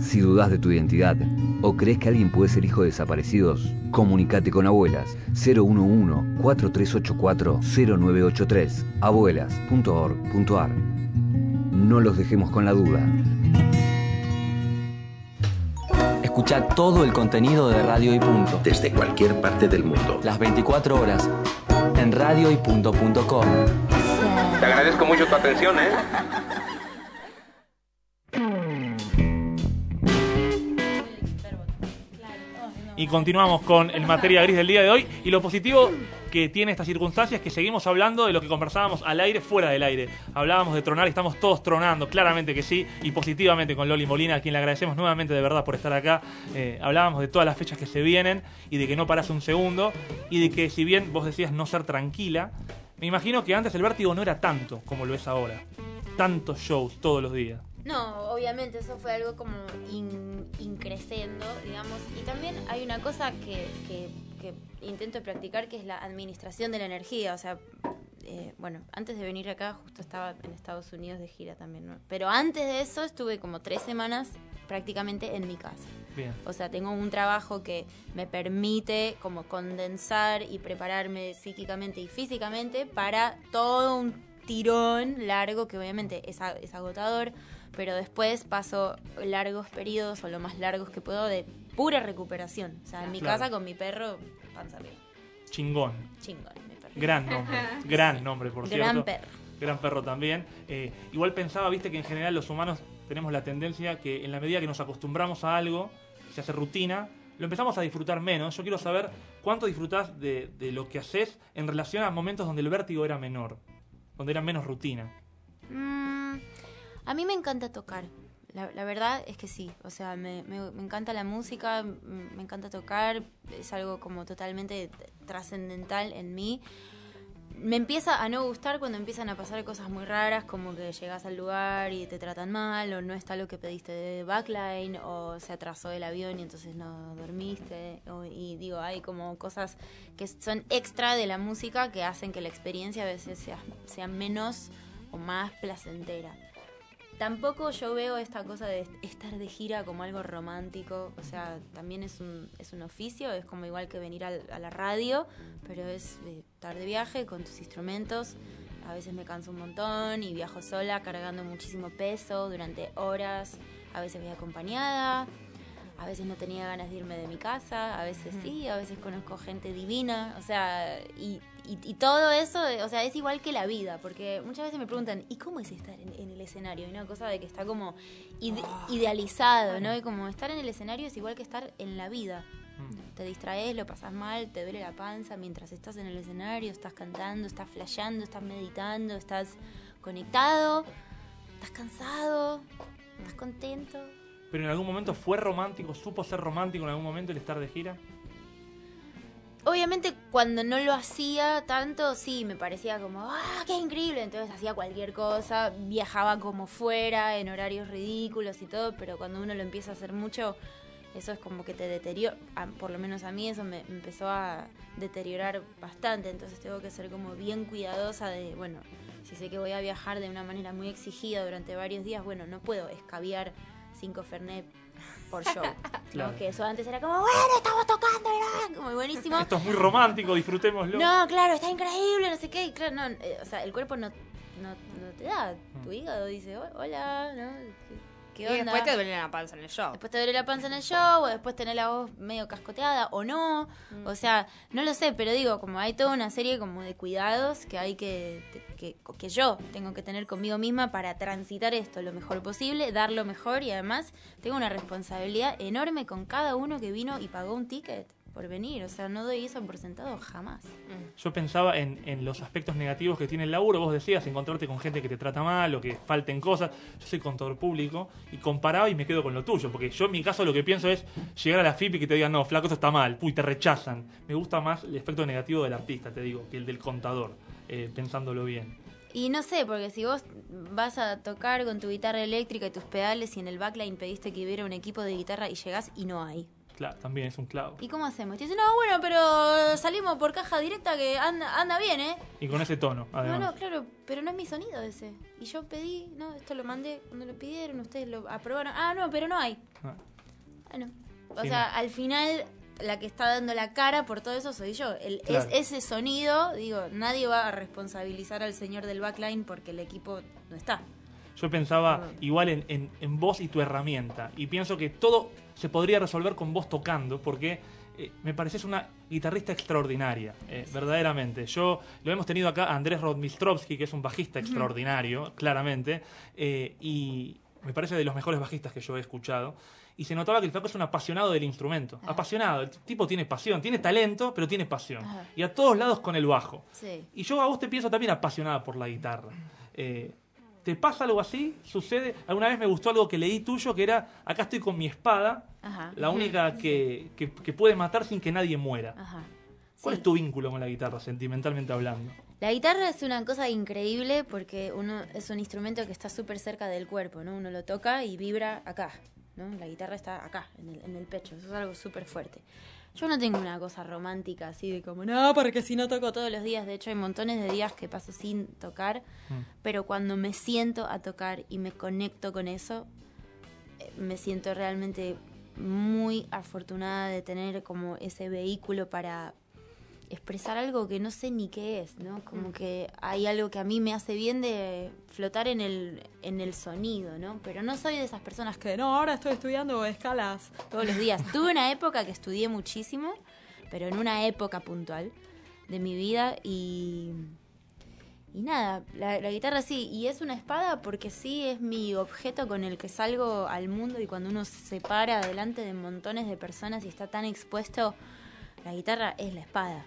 Si dudas de tu identidad o crees que alguien puede ser hijo de desaparecidos, comunícate con Abuelas 011-4384-0983 abuelas.org.ar. No los dejemos con la duda. Escucha todo el contenido de Radio y Punto. Desde cualquier parte del mundo. Las 24 horas en radioypunto.com. Te agradezco mucho tu atención, ¿eh? Y continuamos con el materia gris del día de hoy. Y lo positivo que tiene esta circunstancia es que seguimos hablando de lo que conversábamos al aire, fuera del aire. Hablábamos de tronar y estamos todos tronando, claramente que sí, y positivamente con Loli Molina, a quien le agradecemos nuevamente de verdad por estar acá. Eh, hablábamos de todas las fechas que se vienen y de que no paras un segundo y de que si bien vos decías no ser tranquila, me imagino que antes el vértigo no era tanto como lo es ahora. Tantos shows todos los días. No, obviamente eso fue algo como in- increciendo, digamos. Y también hay una cosa que, que- que intento practicar que es la administración de la energía. O sea, eh, bueno, antes de venir acá justo estaba en Estados Unidos de gira también, ¿no? Pero antes de eso estuve como tres semanas prácticamente en mi casa. Bien. O sea, tengo un trabajo que me permite como condensar y prepararme psíquicamente y físicamente para todo un tirón largo que obviamente es, es agotador, pero después paso largos periodos o lo más largos que puedo de pura recuperación. O sea, en mi Claro. casa con mi perro, panza arriba. Chingón. Chingón, mi perro. Gran nombre. Gran nombre, por Gran cierto. perro. Gran perro también. Eh, igual pensaba, viste, que en general los humanos tenemos la tendencia que en la medida que nos acostumbramos a algo, se hace rutina, lo empezamos a disfrutar menos. Yo quiero saber cuánto disfrutás de, de lo que haces en relación a momentos donde el vértigo era menor, donde era menos rutina. Mm, a mí me encanta tocar. La, verdad es que sí. O sea, me, encanta la música, me encanta tocar. Es algo como totalmente trascendental en mí. Me empieza a no gustar cuando empiezan a pasar cosas muy raras, como que llegas al lugar y te tratan mal, o no está lo que pediste de backline, o se atrasó el avión y entonces no dormiste. y digo, hay como cosas que son extra de la música que hacen que la experiencia a veces sea menos o más placentera. Tampoco yo veo esta cosa de estar de gira como algo romántico, o sea, también es un, es un oficio, es como igual que venir al- a la radio, pero es estar de viaje con tus instrumentos. A veces me canso un montón y viajo sola cargando muchísimo peso durante horas, a veces voy acompañada, a veces no tenía ganas de irme de mi casa, a veces sí, a veces conozco gente divina, o sea, y, y- y todo eso, o sea, es igual que la vida, porque muchas veces me preguntan, ¿y cómo es estar en, en el escenario? Y una cosa de que está como ide- idealizado, ¿no? Y como estar en el escenario es igual que estar en la vida. Te distraes, lo pasas mal, te duele la panza mientras estás en el escenario, estás cantando, estás flasheando, estás meditando, estás conectado, estás cansado, estás contento. Pero en algún momento fue romántico, supo ser romántico en algún momento el estar de gira. Obviamente cuando no lo hacía tanto, sí, me parecía como, ¡ah, qué increíble! Entonces hacía cualquier cosa, viajaba como fuera, en horarios ridículos y todo, pero cuando uno lo empieza a hacer mucho, eso es como que te deteriora, por lo menos a mí eso me empezó a deteriorar bastante, entonces tengo que ser como bien cuidadosa de, bueno, si sé que voy a viajar de una manera muy exigida durante varios días, bueno, no puedo escabiar cinco Fernet por show. ¿no? Claro. Que eso antes era como, bueno, estamos tocando, ¿verdad? Como buenísimo. Esto es muy romántico, disfrutémoslo. No, claro, está increíble, no sé qué. y Claro, no, eh, o sea, el cuerpo no, no, no te da. Tu hígado dice, "Oh, hola, ¿no? Después te duele la panza en el show. Después te duele la panza en el show, o después tenés la voz medio cascoteada, o no. O sea, no lo sé, pero digo, como hay toda una serie como de cuidados que hay que, que, que yo tengo que tener conmigo misma para transitar esto lo mejor posible, dar lo mejor y además tengo una responsabilidad enorme con cada uno que vino y pagó un ticket por venir. O sea, no doy eso por sentado jamás. Yo pensaba en, en los aspectos negativos que tiene el laburo. Vos decías encontrarte con gente que te trata mal o que falten cosas. Yo soy contador público y comparaba y me quedo con lo tuyo. Porque yo en mi caso lo que pienso es llegar a la FIP y que te digan, no, flaco, esto está mal. Puy, te rechazan. Me gusta más el aspecto negativo del artista, te digo, que el del contador, eh, pensándolo bien. Y no sé, porque si vos vas a tocar con tu guitarra eléctrica y tus pedales y en el backline pediste que hubiera un equipo de guitarra y llegás y no hay. Claro, también es un clavo. ¿Y cómo hacemos? Te dicen, no, bueno, pero salimos por caja directa que anda, anda bien, ¿eh? Y con ese tono, además. No, no, claro, pero no es mi sonido ese. Y yo pedí, no, esto lo mandé cuando lo pidieron, ustedes lo aprobaron. Ah, no, pero no hay. Ah. Bueno, o Sí, sea, no. al final la que está dando la cara por todo eso soy yo. El, Claro. es, ese sonido, digo, nadie va a responsabilizar al señor del backline porque el equipo no está. Yo pensaba igual en, en, en vos y tu herramienta. Y pienso que todo se podría resolver con vos tocando, porque eh, me pareces una guitarrista extraordinaria, eh, verdaderamente. Yo lo hemos tenido acá a Andrés Rodmistrovsky, que es un bajista extraordinario, claramente, eh, y me parece de los mejores bajistas que yo he escuchado. Y se notaba que el flaco es un apasionado del instrumento. Apasionado. El tipo tiene pasión, tiene talento, pero tiene pasión. Ajá. Y a todos lados con el bajo. Sí. Y yo a vos te pienso también apasionada por la guitarra. Eh, ¿Te pasa algo así? ¿Sucede? Alguna vez me gustó algo que leí tuyo que era, acá estoy con mi espada, Ajá. la única que, que, que puede matar sin que nadie muera. Ajá. ¿Cuál es tu vínculo con la guitarra, sentimentalmente hablando? La guitarra es una cosa increíble porque uno es un instrumento que está súper cerca del cuerpo, ¿no? Uno lo toca y vibra acá, ¿no? La guitarra está acá, en el, en el pecho, eso es algo súper fuerte. Yo no tengo una cosa romántica así de como, no, porque si no toco todos los días, de hecho hay montones de días que paso sin tocar, Mm. pero cuando me siento a tocar y me conecto con eso, eh, me siento realmente muy afortunada de tener como ese vehículo para expresar algo que no sé ni qué es, ¿no? Como que hay algo que a mí me hace bien de flotar en el, en el sonido, ¿no? Pero no soy de esas personas que, no, ahora estoy estudiando escalas todos los días. Tuve una época que estudié muchísimo, pero en una época puntual de mi vida y... Y nada, la, la guitarra sí, y es una espada porque sí es mi objeto con el que salgo al mundo y cuando uno se para delante de montones de personas y está tan expuesto, la guitarra es la espada.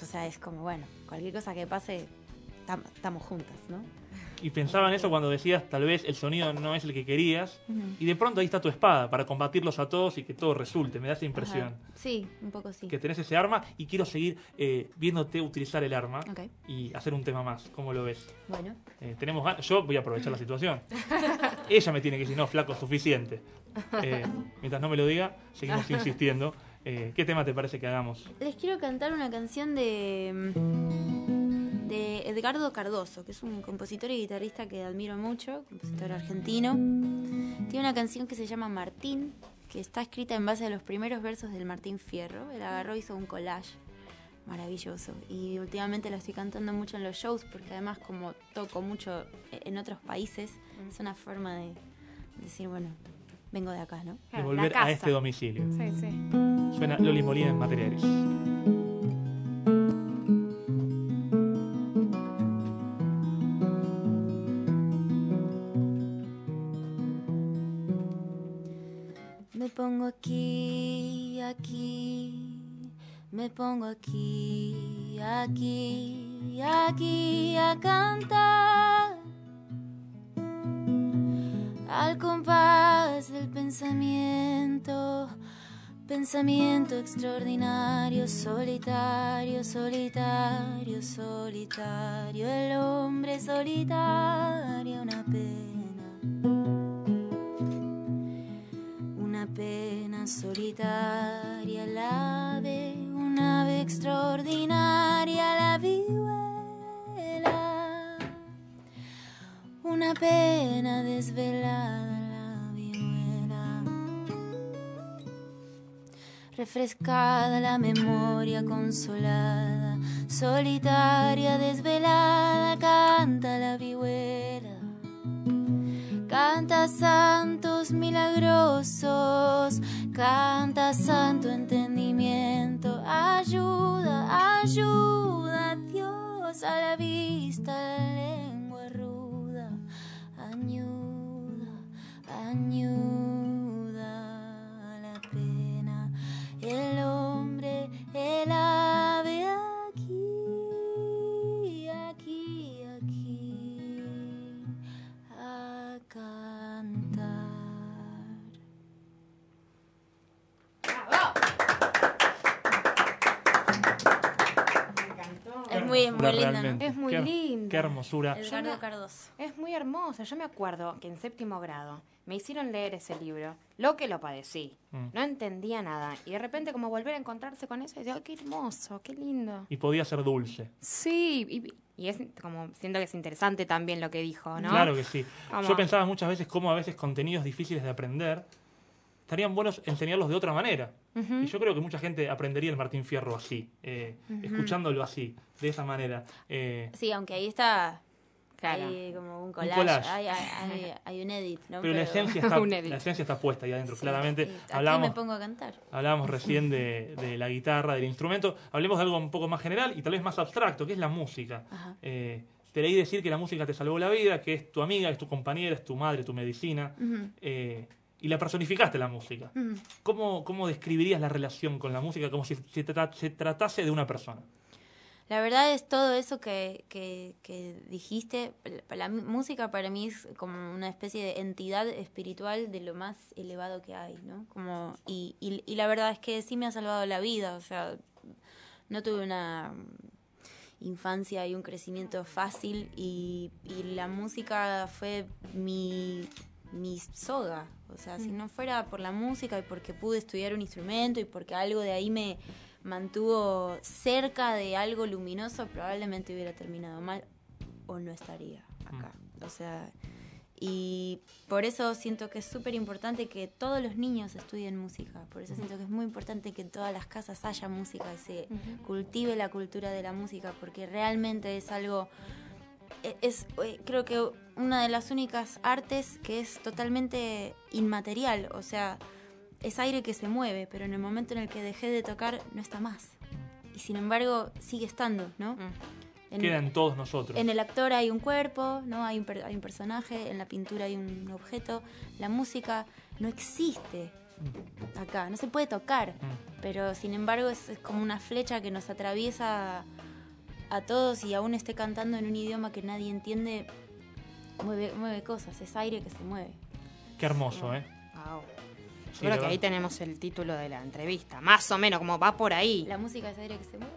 O sea, es como, bueno, cualquier cosa que pase, tam- estamos juntas, ¿no? Y pensaba en eso cuando decías, tal vez el sonido no es el que querías, y de pronto ahí está tu espada para combatirlos a todos y que todo resulte. Me da esa impresión. Ajá. Sí, un poco sí. Que tenés ese arma y quiero seguir eh, viéndote utilizar el arma y hacer un tema más. ¿Cómo lo ves? Bueno. Eh, tenemos Yo voy a aprovechar la situación. Ella me tiene que decir, no, flaco, suficiente. Eh, mientras no me lo diga, seguimos insistiendo. Eh, ¿Qué tema te parece que hagamos? Les quiero cantar una canción de, mm, de Edgardo Cardoso, que es un compositor y guitarrista que admiro mucho, compositor argentino. Tiene una canción que se llama Martín, que está escrita en base a los primeros versos del Martín Fierro. Él agarró y hizo un collage maravilloso. Y últimamente la estoy cantando mucho en los shows, porque además como toco mucho en otros países, es una forma de decir, bueno, vengo de acá, ¿no? De volver a este domicilio. Sí, sí. Suena Molina en materiales. Me pongo aquí, aquí, me pongo aquí, aquí, aquí a cantar. Al compás del pensamiento, pensamiento extraordinario, solitario, solitario, solitario, el hombre solitario, una pena. Una pena solitaria, el ave, un ave extraordinaria, la vihuela. Una pena desvelada, Refrescada la memoria consolada, solitaria, desvelada, canta la vihuela. Canta santos milagrosos, canta santo entendimiento, ayuda, ayuda, Dios a la vista, la lengua ruda, añuda, añuda muy- muy linda, ¿no? realmente. Es muy Qué- linda. Qué hermosura. Edgardo Cardoso. Es muy hermosa. Yo me acuerdo que en séptimo grado me hicieron leer ese libro, lo que lo padecí. Mm. No entendía nada. Y de repente como volver a encontrarse con eso, y digo, "Ay, qué hermoso, qué lindo. Y podía ser dulce. Sí, y, y es como, siento que es interesante también lo que dijo, ¿no? Claro que sí. Como- Yo pensaba muchas veces cómo a veces contenidos difíciles de aprender estarían buenos enseñarlos de otra manera. Y yo creo que mucha gente aprendería el Martín Fierro así, eh, escuchándolo así, de esa manera. Eh, Sí, aunque ahí está. Claro. Hay como un collage. collage. Hay, hay- hay- hay un edit, ¿no? pero la esencia, está, Un edit. la esencia está puesta ahí adentro, Sí, claramente. y aquí Hablábamos, me pongo a cantar. Hablábamos recién de, de la guitarra, del instrumento. Hablemos de algo un poco más general y tal vez más abstracto, que es la música. Ajá. Eh, te leí decir que la música te salvó la vida, que es tu amiga, es tu compañera, es tu madre, tu medicina. Eh, y la personificaste la música. Ujú. ¿Cómo, cómo describirías la relación con la música como si se, se tratase de una persona? La verdad es todo eso que, que, que dijiste. La, la música para mí es como una especie de entidad espiritual de lo más elevado que hay, ¿no? Como, y, y, y la verdad es que sí me ha salvado la vida. O sea, no tuve una infancia y un crecimiento fácil y, y la música fue mi, mi soga. O sea, si no fuera por la música y porque pude estudiar un instrumento y porque algo de ahí me mantuvo cerca de algo luminoso, probablemente hubiera terminado mal o no estaría acá. O sea, y por eso siento que es súper importante que todos los niños estudien música. Por eso siento que es muy importante que en todas las casas haya música y se cultive la cultura de la música, porque realmente es algo. E- Es, eh, creo que una de las únicas artes que es totalmente inmaterial. O sea, es aire que se mueve, pero en el momento en el que dejé de tocar no está más. Y sin embargo, sigue estando, ¿no? En- Queda en todos nosotros. en el actor hay un cuerpo, ¿no? Hay un, per- hay un personaje, en la pintura hay un objeto, la música no existe acá, no se puede tocar, pero sin embargo es, es como una flecha que nos atraviesa a todos y aún esté cantando en un idioma que nadie entiende, mueve, mueve cosas, es aire que se mueve. Qué hermoso, ¿eh? Wow. Yo Sí, creo que ahí tenemos el título de la entrevista. Más o menos, como va por ahí. La música es aire que se mueve.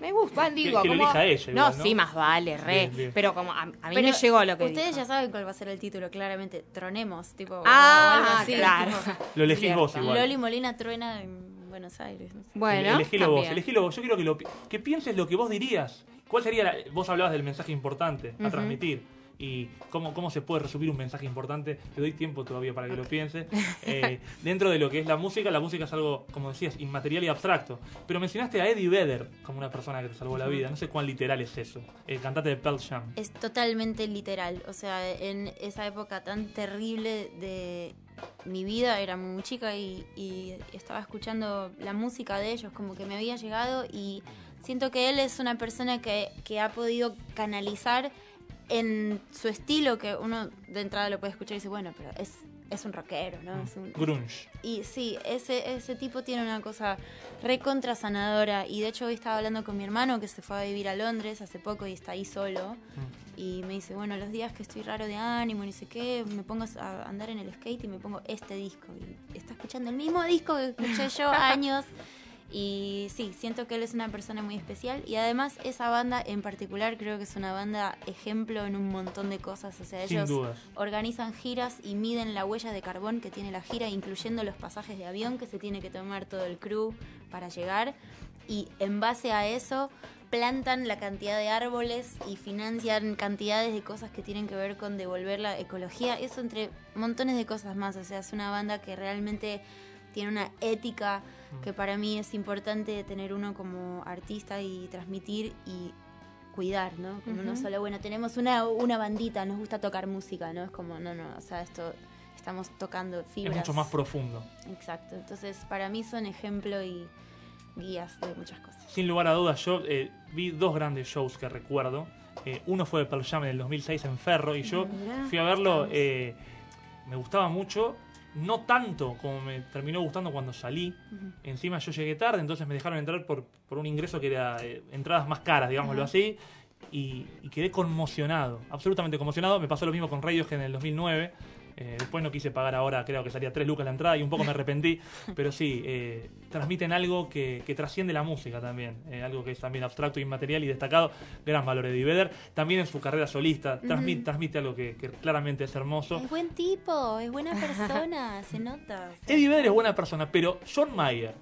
Me gusta, digo, que como... elija ella no, igual, ¿no? sí, más vale, re. Bien, bien. Pero como a, a mí Pero me llegó lo que Ustedes dijo. ya saben cuál va a ser el título, claramente. Tronemos, tipo. o Ah, algo así, claro. tipo, Lo elegís vos igual. Loli Molina truena en Buenos Aires. no sé. Bueno, elegilo vos, elegilo vos. Yo quiero que, lo, que pienses lo que vos dirías. ¿Cuál sería la- Vos hablabas del mensaje importante a transmitir. Y cómo, cómo se puede resumir un mensaje importante. Te doy tiempo todavía para que lo pienses. Eh, dentro de lo que es la música, la música es algo, como decías, inmaterial y abstracto. Pero mencionaste a Eddie Vedder como una persona que te salvó la vida. No sé cuán literal es eso. El cantante de Pearl Jam. Es totalmente literal. O sea, en esa época tan terrible de mi vida, era muy chica y, y estaba escuchando la música de ellos, como que me había llegado y siento que él es una persona que, que ha podido canalizar en su estilo, que uno de entrada lo puede escuchar y dice, bueno, pero es, es un rockero, ¿no? Es un, Grunge. y sí, ese, ese tipo tiene una cosa recontra sanadora. Y de hecho hoy estaba hablando con mi hermano que se fue a vivir a Londres hace poco y está ahí solo. Y me dice, bueno, los días que estoy raro de ánimo y no sé qué, me pongo a andar en el skate y me pongo este disco. Y está escuchando el mismo disco que escuché yo años. Y sí, siento que él es una persona muy especial. Y además esa banda en particular creo que es una banda ejemplo en un montón de cosas. O sea, Sin ellos dudas. organizan giras y miden la huella de carbón que tiene la gira, incluyendo los pasajes de avión que se tiene que tomar todo el crew para llegar. Y en base a eso plantan la cantidad de árboles y financian cantidades de cosas que tienen que ver con devolver la ecología. Eso entre montones de cosas más. O sea, es una banda que realmente tiene una ética que para mí es importante tener uno como artista y transmitir y cuidar, ¿no? Como no solo, bueno, tenemos una, una bandita, nos gusta tocar música, ¿no? Es como, no, no, o sea, esto estamos tocando fibras. Es mucho más profundo. Exacto, entonces para mí son ejemplo y guías de muchas cosas. Sin lugar a dudas, yo eh, vi dos grandes shows que recuerdo. Eh, uno fue de Pearl Jam en el 2006 en Ferro y yo Mirá. fui a verlo. eh, me gustaba mucho, no tanto como me terminó gustando cuando salí. Encima yo llegué tarde, entonces me dejaron entrar por, por un ingreso que era eh, entradas más caras, digámoslo así. Y, y quedé conmocionado, absolutamente conmocionado. Me pasó lo mismo con Radiohead en el 2009. Eh, después no quise pagar ahora, creo que salía 3 lucas la entrada y un poco me arrepentí. pero sí, eh, transmiten algo que, que trasciende la música también. eh, algo que es también abstracto, inmaterial y destacado. Gran valor de Vedder. También en su carrera solista, transmite, algo que, que claramente es hermoso. Es buen tipo, es buena persona, se nota. Eddie Vedder es buena persona, pero John Mayer,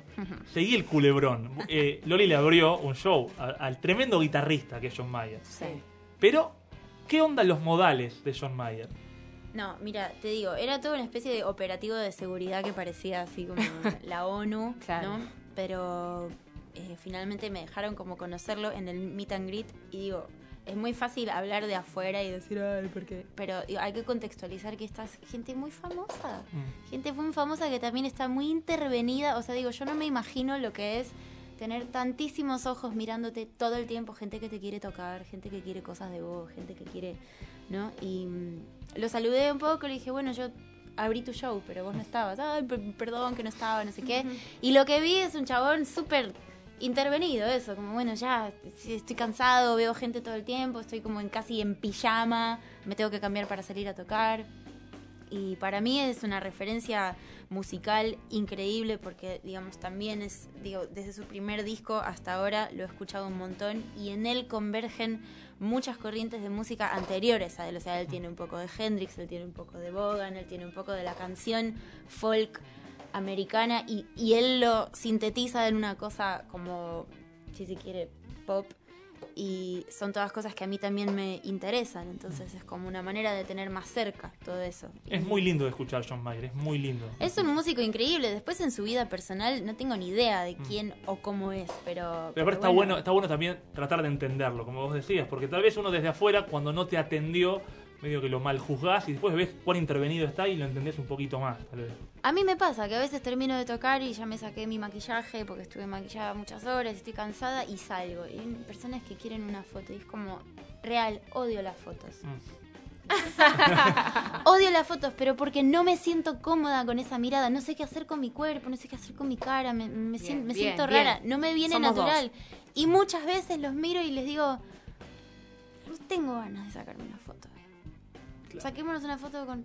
seguí el culebrón. Eh, Loli le abrió un show a- al tremendo guitarrista que es John Mayer. Sí. Pero, ¿qué onda los modales de John Mayer? No, mira, te digo, era toda una especie de operativo de seguridad que parecía así como la ONU, Claro. ¿no? Pero eh, finalmente me dejaron como conocerlo en el meet and greet y digo, es muy fácil hablar de afuera y decir, ay, ¿por qué? Pero digo, hay que contextualizar que esta es gente muy famosa. Gente muy famosa que también está muy intervenida. O sea, digo, yo no me imagino lo que es tener tantísimos ojos mirándote todo el tiempo, gente que te quiere tocar, gente que quiere cosas de vos, gente que quiere, ¿no? Y mm, lo saludé un poco, le dije, bueno, yo abrí tu show, pero vos no estabas. Ay, per- perdón que no estaba, no sé qué. Y lo que vi es un chabón súper intervenido, eso, como bueno, ya estoy cansado, veo gente todo el tiempo, estoy como en casi en pijama, me tengo que cambiar para salir a tocar. Y para mí es una referencia musical increíble porque, digamos, también es, digo, desde su primer disco hasta ahora lo he escuchado un montón y en él convergen muchas corrientes de música anteriores a él. O sea, él tiene un poco de Hendrix, él tiene un poco de Bogan, él tiene un poco de la canción folk americana y, y él lo sintetiza en una cosa como, si se quiere, pop. Y son todas cosas que a mí también me interesan, entonces es como una manera de tener más cerca todo eso. Es muy lindo de escuchar John Mayer, es muy lindo. Es un músico increíble. Después en su vida personal no tengo ni idea de quién o cómo es, pero. Pero aparte está bueno, está bueno también tratar de entenderlo, como vos decías, porque tal vez uno desde afuera, cuando no te atendió, medio que lo mal juzgás y después ves cuán intervenido está y lo entendés un poquito más, tal vez. A mí me pasa que a veces termino de tocar y ya me saqué mi maquillaje porque estuve maquillada muchas horas, estoy cansada y salgo. Y hay personas que quieren una foto y es como, real, odio las fotos. odio las fotos, pero porque no me siento cómoda con esa mirada. No sé qué hacer con mi cuerpo, no sé qué hacer con mi cara, me, me Bien, sien- me bien, siento bien. rara, no me viene Somos natural. dos. Y muchas veces los miro y les digo, no tengo ganas de sacarme una foto. Saquémonos una foto con,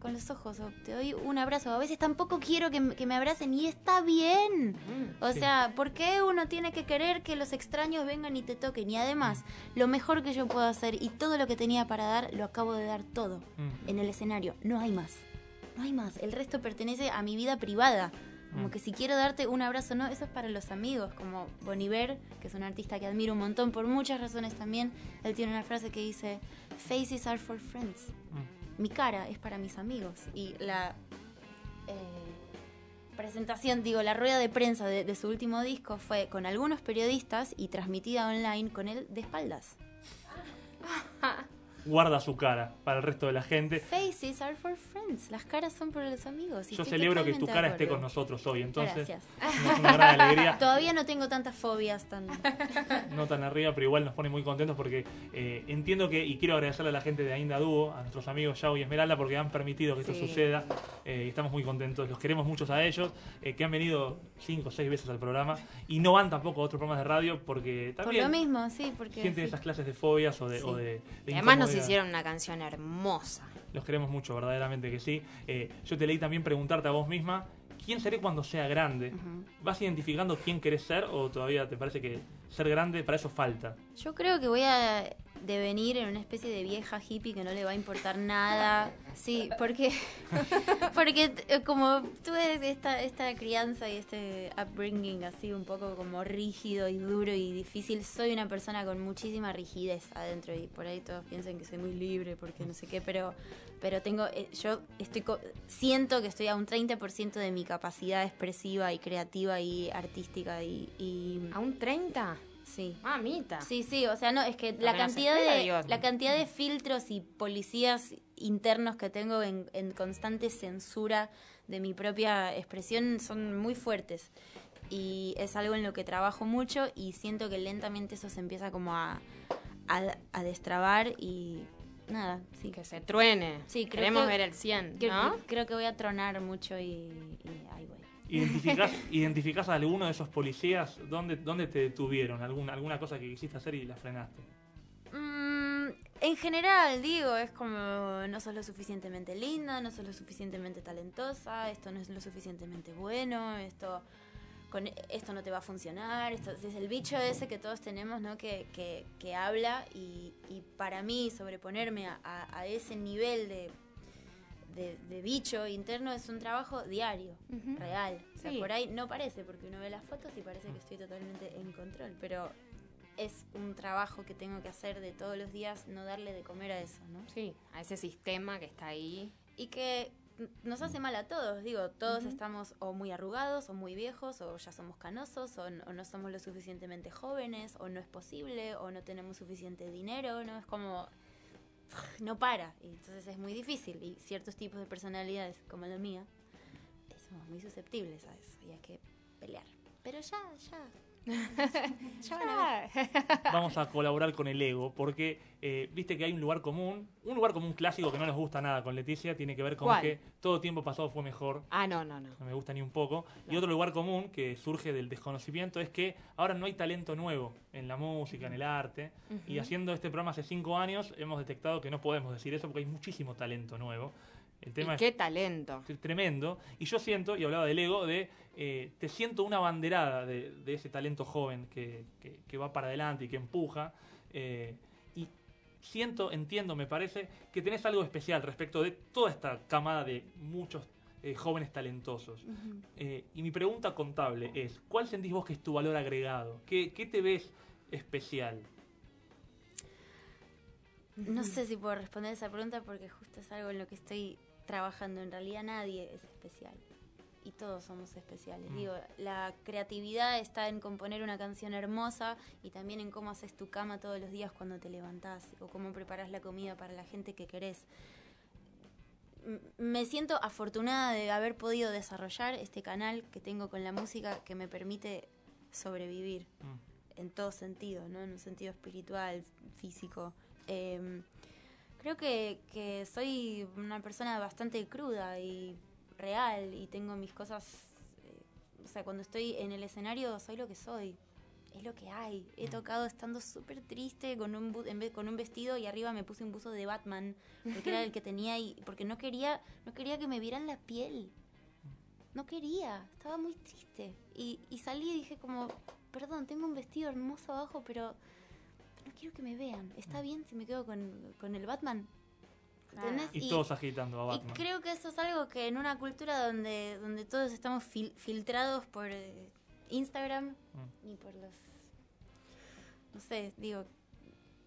con los ojos o te doy un abrazo. A veces tampoco quiero que, me- que me abracen y está bien. O sí. sea, ¿por qué uno tiene que querer que los extraños vengan y te toquen? Y además, lo mejor que yo puedo hacer y todo lo que tenía para dar, lo acabo de dar todo Mm. en el escenario. No hay más. No hay más. El resto pertenece a mi vida privada. Como Mm. que si quiero darte un abrazo, no, eso es para los amigos, como Boniver, que es un artista que admiro un montón por muchas razones también. Él tiene una frase que dice, Faces are for friends. Mi cara es para mis amigos. Y la eh, presentación, digo, la rueda de prensa de, de su último disco fue con algunos periodistas y transmitida online con él de espaldas. Guarda su cara para el resto de la gente. Faces are for friends. Las caras son para los amigos. y Yo celebro que tu cara esté con nosotros hoy, entonces Gracias. es una gran alegría. Todavía no tengo tantas fobias tan... no tan arriba, pero igual nos pone muy contentos porque eh, entiendo que, y quiero agradecerle a la gente de Ainda Dúo, a nuestros amigos Yao y Esmeralda, porque han permitido que esto suceda eh, y estamos muy contentos. Los queremos muchos a ellos, eh, que han venido cinco o seis veces al programa y no van tampoco a otros programas de radio porque Por también lo mismo, sí, porque... gente de esas clases de fobias o de, Sí. o de, de además incomodidad. hicieron una canción hermosa. Los queremos mucho, verdaderamente que sí. Eh, yo te leí también preguntarte a vos misma, ¿quién seré cuando sea grande? ¿Vas identificando quién querés ser o todavía te parece que ser grande para eso falta? Yo creo que voy a devenir en una especie de vieja hippie que no le va a importar nada. Sí, porque porque eh, como tuve esta, esta crianza y este upbringing así un poco como rígido y duro y difícil, soy una persona con muchísima rigidez adentro y por ahí todos piensan que soy muy libre porque no sé qué, pero pero tengo eh, yo estoy siento que estoy a un 30% de mi capacidad expresiva y creativa y artística y, y ¿A un 30? Sí. Mamita. Sí, sí, o sea, no, es que la cantidad espera, de Dios. la cantidad de filtros y policías internos que tengo en, en constante censura de mi propia expresión son muy fuertes. Y es algo en lo que trabajo mucho y siento que lentamente eso se empieza como a, a, a destrabar y nada, sí. Que se truene. Sí, creo Queremos que- ver el 100, Creo, ¿no? creo que voy a tronar mucho y, y ahí voy. ¿Identificás, ¿Identificás a alguno de esos policías? ¿Dónde, dónde te detuvieron? ¿Algún, ¿Alguna cosa que quisiste hacer y la frenaste? Mm, en general, digo, es como no sos lo suficientemente linda, no sos lo suficientemente talentosa, esto no es lo suficientemente bueno, esto con esto no te va a funcionar, esto es el bicho ese que todos tenemos, ¿no? Que, que, que habla y, y para mí sobreponerme a, a- a ese nivel de, de, de bicho interno es un trabajo diario, real. O sea, Sí. por ahí no parece, porque uno ve las fotos y parece que estoy totalmente en control, pero es un trabajo que tengo que hacer de todos los días, no darle de comer a eso, ¿no? Sí, a ese sistema que está ahí. Y que nos hace mal a todos, digo, todos estamos o muy arrugados, o muy viejos, o ya somos canosos, o, o no somos lo suficientemente jóvenes, o no es posible, o no tenemos suficiente dinero, ¿no? Es como... No para, y entonces es muy difícil. Y ciertos tipos de personalidades, como la mía, somos muy susceptibles a eso, y hay que pelear. Pero ya, ya. Ya van a ver. Vamos a colaborar con el ego, porque eh, viste que hay un lugar común, un lugar común clásico que no nos gusta nada con Leticia, tiene que ver con ¿Cuál? que todo tiempo pasado fue mejor. Ah, no, no, no. No me gusta ni un poco. Y otro lugar común que surge del desconocimiento es que ahora no hay talento nuevo en la música, en el arte. Y Ujú. haciendo este programa hace cinco años hemos detectado que no podemos decir eso porque hay muchísimo talento nuevo. El tema Y es qué talento. es tremendo. Y yo siento, y hablaba del ego, de eh, te siento una banderada de, de ese talento joven que, que- que va para adelante y que empuja. eh, y siento, entiendo, me parece, que tenés algo especial respecto de toda esta camada de muchos eh, jóvenes talentosos. Eh, y mi pregunta contable es, ¿cuál sentís vos que es tu valor agregado? ¿Qué, qué te ves especial? No sé si puedo responder esa pregunta porque justo es algo en lo que estoy trabajando. En realidad nadie es especial. Y todos somos especiales. Mm. Digo, la creatividad está en componer una canción hermosa y también en cómo haces tu cama todos los días cuando te levantás o cómo preparas la comida para la gente que querés. M- Me siento afortunada de haber podido desarrollar este canal que tengo con la música que me permite sobrevivir en todo sentido, ¿no? En un sentido espiritual, físico. Eh, creo que, que soy una persona bastante cruda y real y tengo mis cosas, eh, o sea, cuando estoy en el escenario soy lo que soy. Es lo que hay. He tocado estando súper triste con un, bu- en vez- con un vestido y arriba me puse un buzo de Batman porque era el que tenía y porque no quería no quería que me vieran la piel. No quería, estaba muy triste. Y, y salí y dije como, perdón, tengo un vestido hermoso abajo, pero no quiero que me vean. ¿Está bien si me quedo con, con el Batman? ¿Entendés? Y, todos agitando a y creo que eso es algo que en una cultura donde, donde todos estamos fil- filtrados por eh, Instagram Mm. y por los... No sé, digo...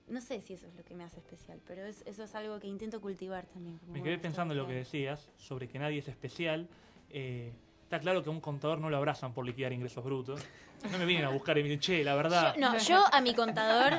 No sé si eso es lo que me hace especial, pero es- eso es algo que intento cultivar también. como Me quedé pensando en lo que decías sobre que nadie es especial. Eh, está claro que a un contador no lo abrazan por liquidar ingresos brutos. No me vienen a buscar y me dicen, che, la verdad. Yo- no, yo a mi contador,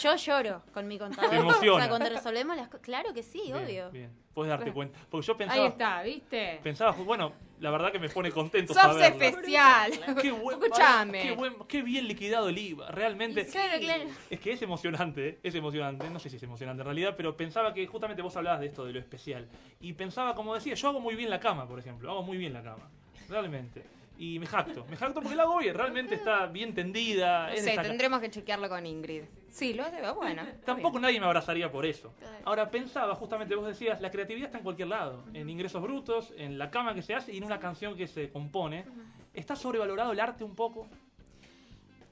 yo lloro con mi contador. Te emociona. O sea, cuando resolvemos las cosas, claro que sí, Bien, obvio. Bien, puedes darte cuenta. Porque yo Ahí pensaba. está, ¿viste? Pensaba, bueno, la verdad que me pone contento Sos saberlo. especial. Qué buen, Escuchame. Qué, buen- qué bien liquidado el IVA. Realmente. Claro, claro. Es que es emocionante, ¿eh? es emocionante. No sé si es emocionante en realidad, pero pensaba que justamente vos hablabas de esto, de lo especial. Y pensaba, como decía, yo hago muy bien la cama, por ejemplo. Hago muy bien la cama. Realmente. Y me jacto. Me jacto porque la hago bien. Realmente está bien tendida. No sé, tendremos que chequearlo con Ingrid. Sí, lo hace, bueno. Tampoco nadie me abrazaría por eso. Ahora pensaba, justamente vos decías, la creatividad está en cualquier lado, en ingresos brutos, en la cama que se hace y en una canción que se compone. ¿Está sobrevalorado el arte un poco?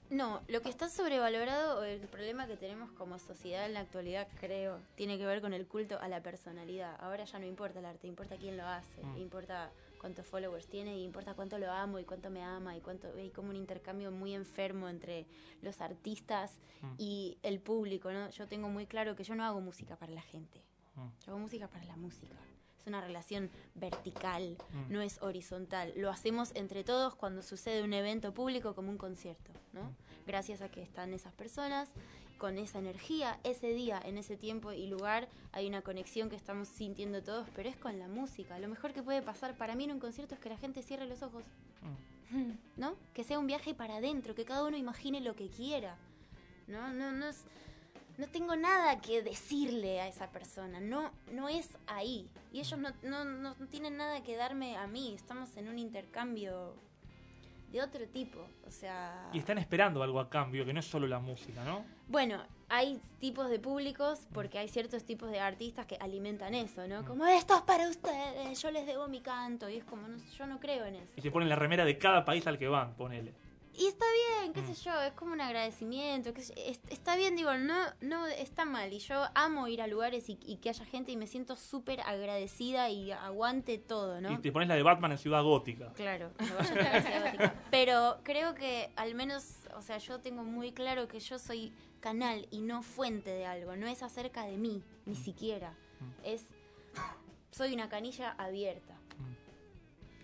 No, lo que está sobrevalorado, el problema que tenemos como sociedad en la actualidad, creo, tiene que ver con el culto a la personalidad. Ahora ya no importa el arte, importa quién lo hace, Mm. importa cuántos followers tiene, y importa cuánto lo amo y cuánto me ama y cuánto hay como un intercambio muy enfermo entre los artistas Mm. y el público, ¿no? Yo tengo muy claro que yo no hago música para la gente. Mm. Yo hago música para la música. Es una relación vertical, Mm. no es horizontal. Lo hacemos entre todos cuando sucede un evento público como un concierto, ¿no? Gracias a que están esas personas con esa energía, ese día, en ese tiempo y lugar, hay una conexión que estamos sintiendo todos, pero es con la música. Lo mejor que puede pasar para mí en un concierto es que la gente cierre los ojos, ¿no? Que sea un viaje para adentro, que cada uno imagine lo que quiera. No, no, no es- no tengo nada que decirle a esa persona, no, no es ahí. Y ellos no, no, no tienen nada que darme a mí, estamos en un intercambio de otro tipo. O sea. Y están esperando algo a cambio, que no es solo la música, ¿no? Bueno, hay tipos de públicos porque hay ciertos tipos de artistas que alimentan eso, ¿no? Como esto es para ustedes, yo les debo mi canto. Y es como, no, yo no creo en eso. Y se ponen la remera de cada país al que van, ponele. Y está bien, qué sé yo, es como un agradecimiento. qué sé yo, es- está bien, digo, no, no está mal. Y yo amo ir a lugares y, y que haya gente y me siento súper agradecida y aguante todo, ¿no? Y te pones la de Batman en Ciudad Gótica. Claro, a Ciudad Gótica. Pero creo que al menos, o sea, yo tengo muy claro que yo soy canal y no fuente de algo. No es acerca de mí, ni siquiera. Es, soy una canilla abierta.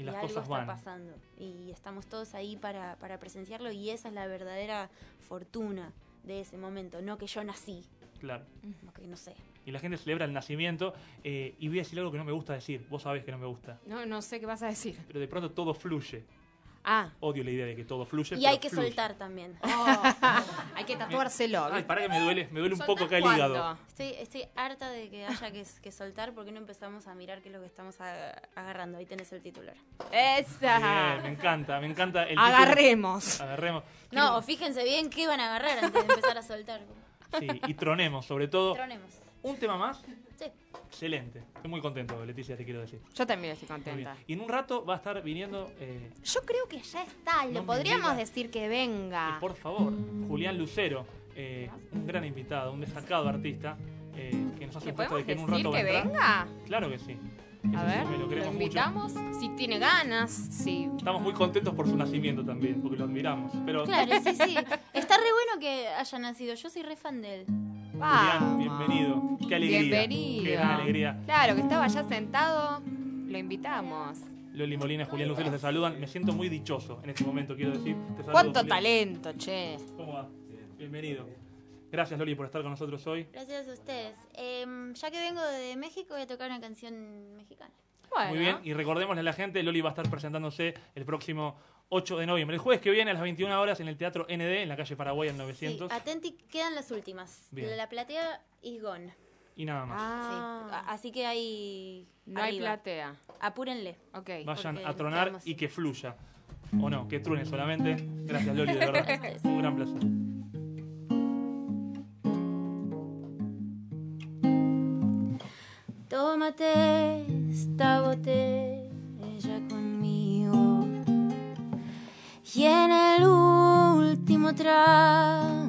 Y las algo cosas está van. pasando. Y estamos todos ahí para, para presenciarlo y esa es la verdadera fortuna de ese momento. No que yo nací, Claro. no que no sé. Y la gente celebra el nacimiento. eh, y voy a decir algo que no me gusta decir. Vos sabés que no me gusta. No, no sé qué vas a decir. Pero de pronto todo fluye. Ah. Odio la idea de que todo fluye. Y pero hay que fluye. soltar también. Hay que tatuárselo. Ay, para que me duele, me duele un poco acá el ¿Cuándo? hígado. Estoy, estoy harta de que haya que, que soltar porque no empezamos a mirar qué es lo que estamos agarrando. Ahí tenés el titular. Esa. Bien, me encanta, me encanta el Agarremos. título. Agarremos. No, o fíjense bien qué van a agarrar antes de empezar a soltar. Sí, y tronemos, sobre todo. Tronemos. Un tema más. Sí. Excelente. Estoy muy contento, Leticia, te quiero decir. Yo también estoy contenta. Y en un rato va a estar viniendo, eh, Yo creo que ya está. y No lo podríamos decir que venga. por favor, Julián Lucero, eh, un gran invitado, un destacado artista, eh, que nos hace ¿Le el puesto de que en un rato que venga? Claro que sí. A Eso sí, ver, me lo lo queremos mucho. invitamos. Si tiene ganas, sí. Estamos muy contentos por su nacimiento también, porque lo admiramos. Pero Claro, sí, sí. Está re bueno que haya nacido. Yo soy re fan de él. Julián, bienvenido. Qué alegría. Bienvenido. Qué gran alegría. Claro, que estaba ya sentado. Lo invitamos. Loli Molina y Julián Lucero te saludan. Me siento muy dichoso en este momento, quiero decir. Te saludo, ¿Cuánto Julián. talento, che? ¿Cómo va? Bienvenido. Gracias, Loli, por estar con nosotros hoy. Gracias a ustedes. Em, ya que vengo de México, voy a tocar una canción mexicana. Muy bien, y recordémosle a la gente, Loli va a estar presentándose el próximo 8 de noviembre, el jueves que viene a las 21 horas en el Teatro ND, en la calle Paraguay al Sí, 900. atenti, quedan las últimas. Bien. La platea is gone. Y nada más. Sí, a- así que hay. No hay platea. Apúrenle. Vayan porque a tronar quedamos- y que fluya. O no, que truene solamente. Gracias, Loli, de verdad. Un gran placer. Tómate esta botella último trago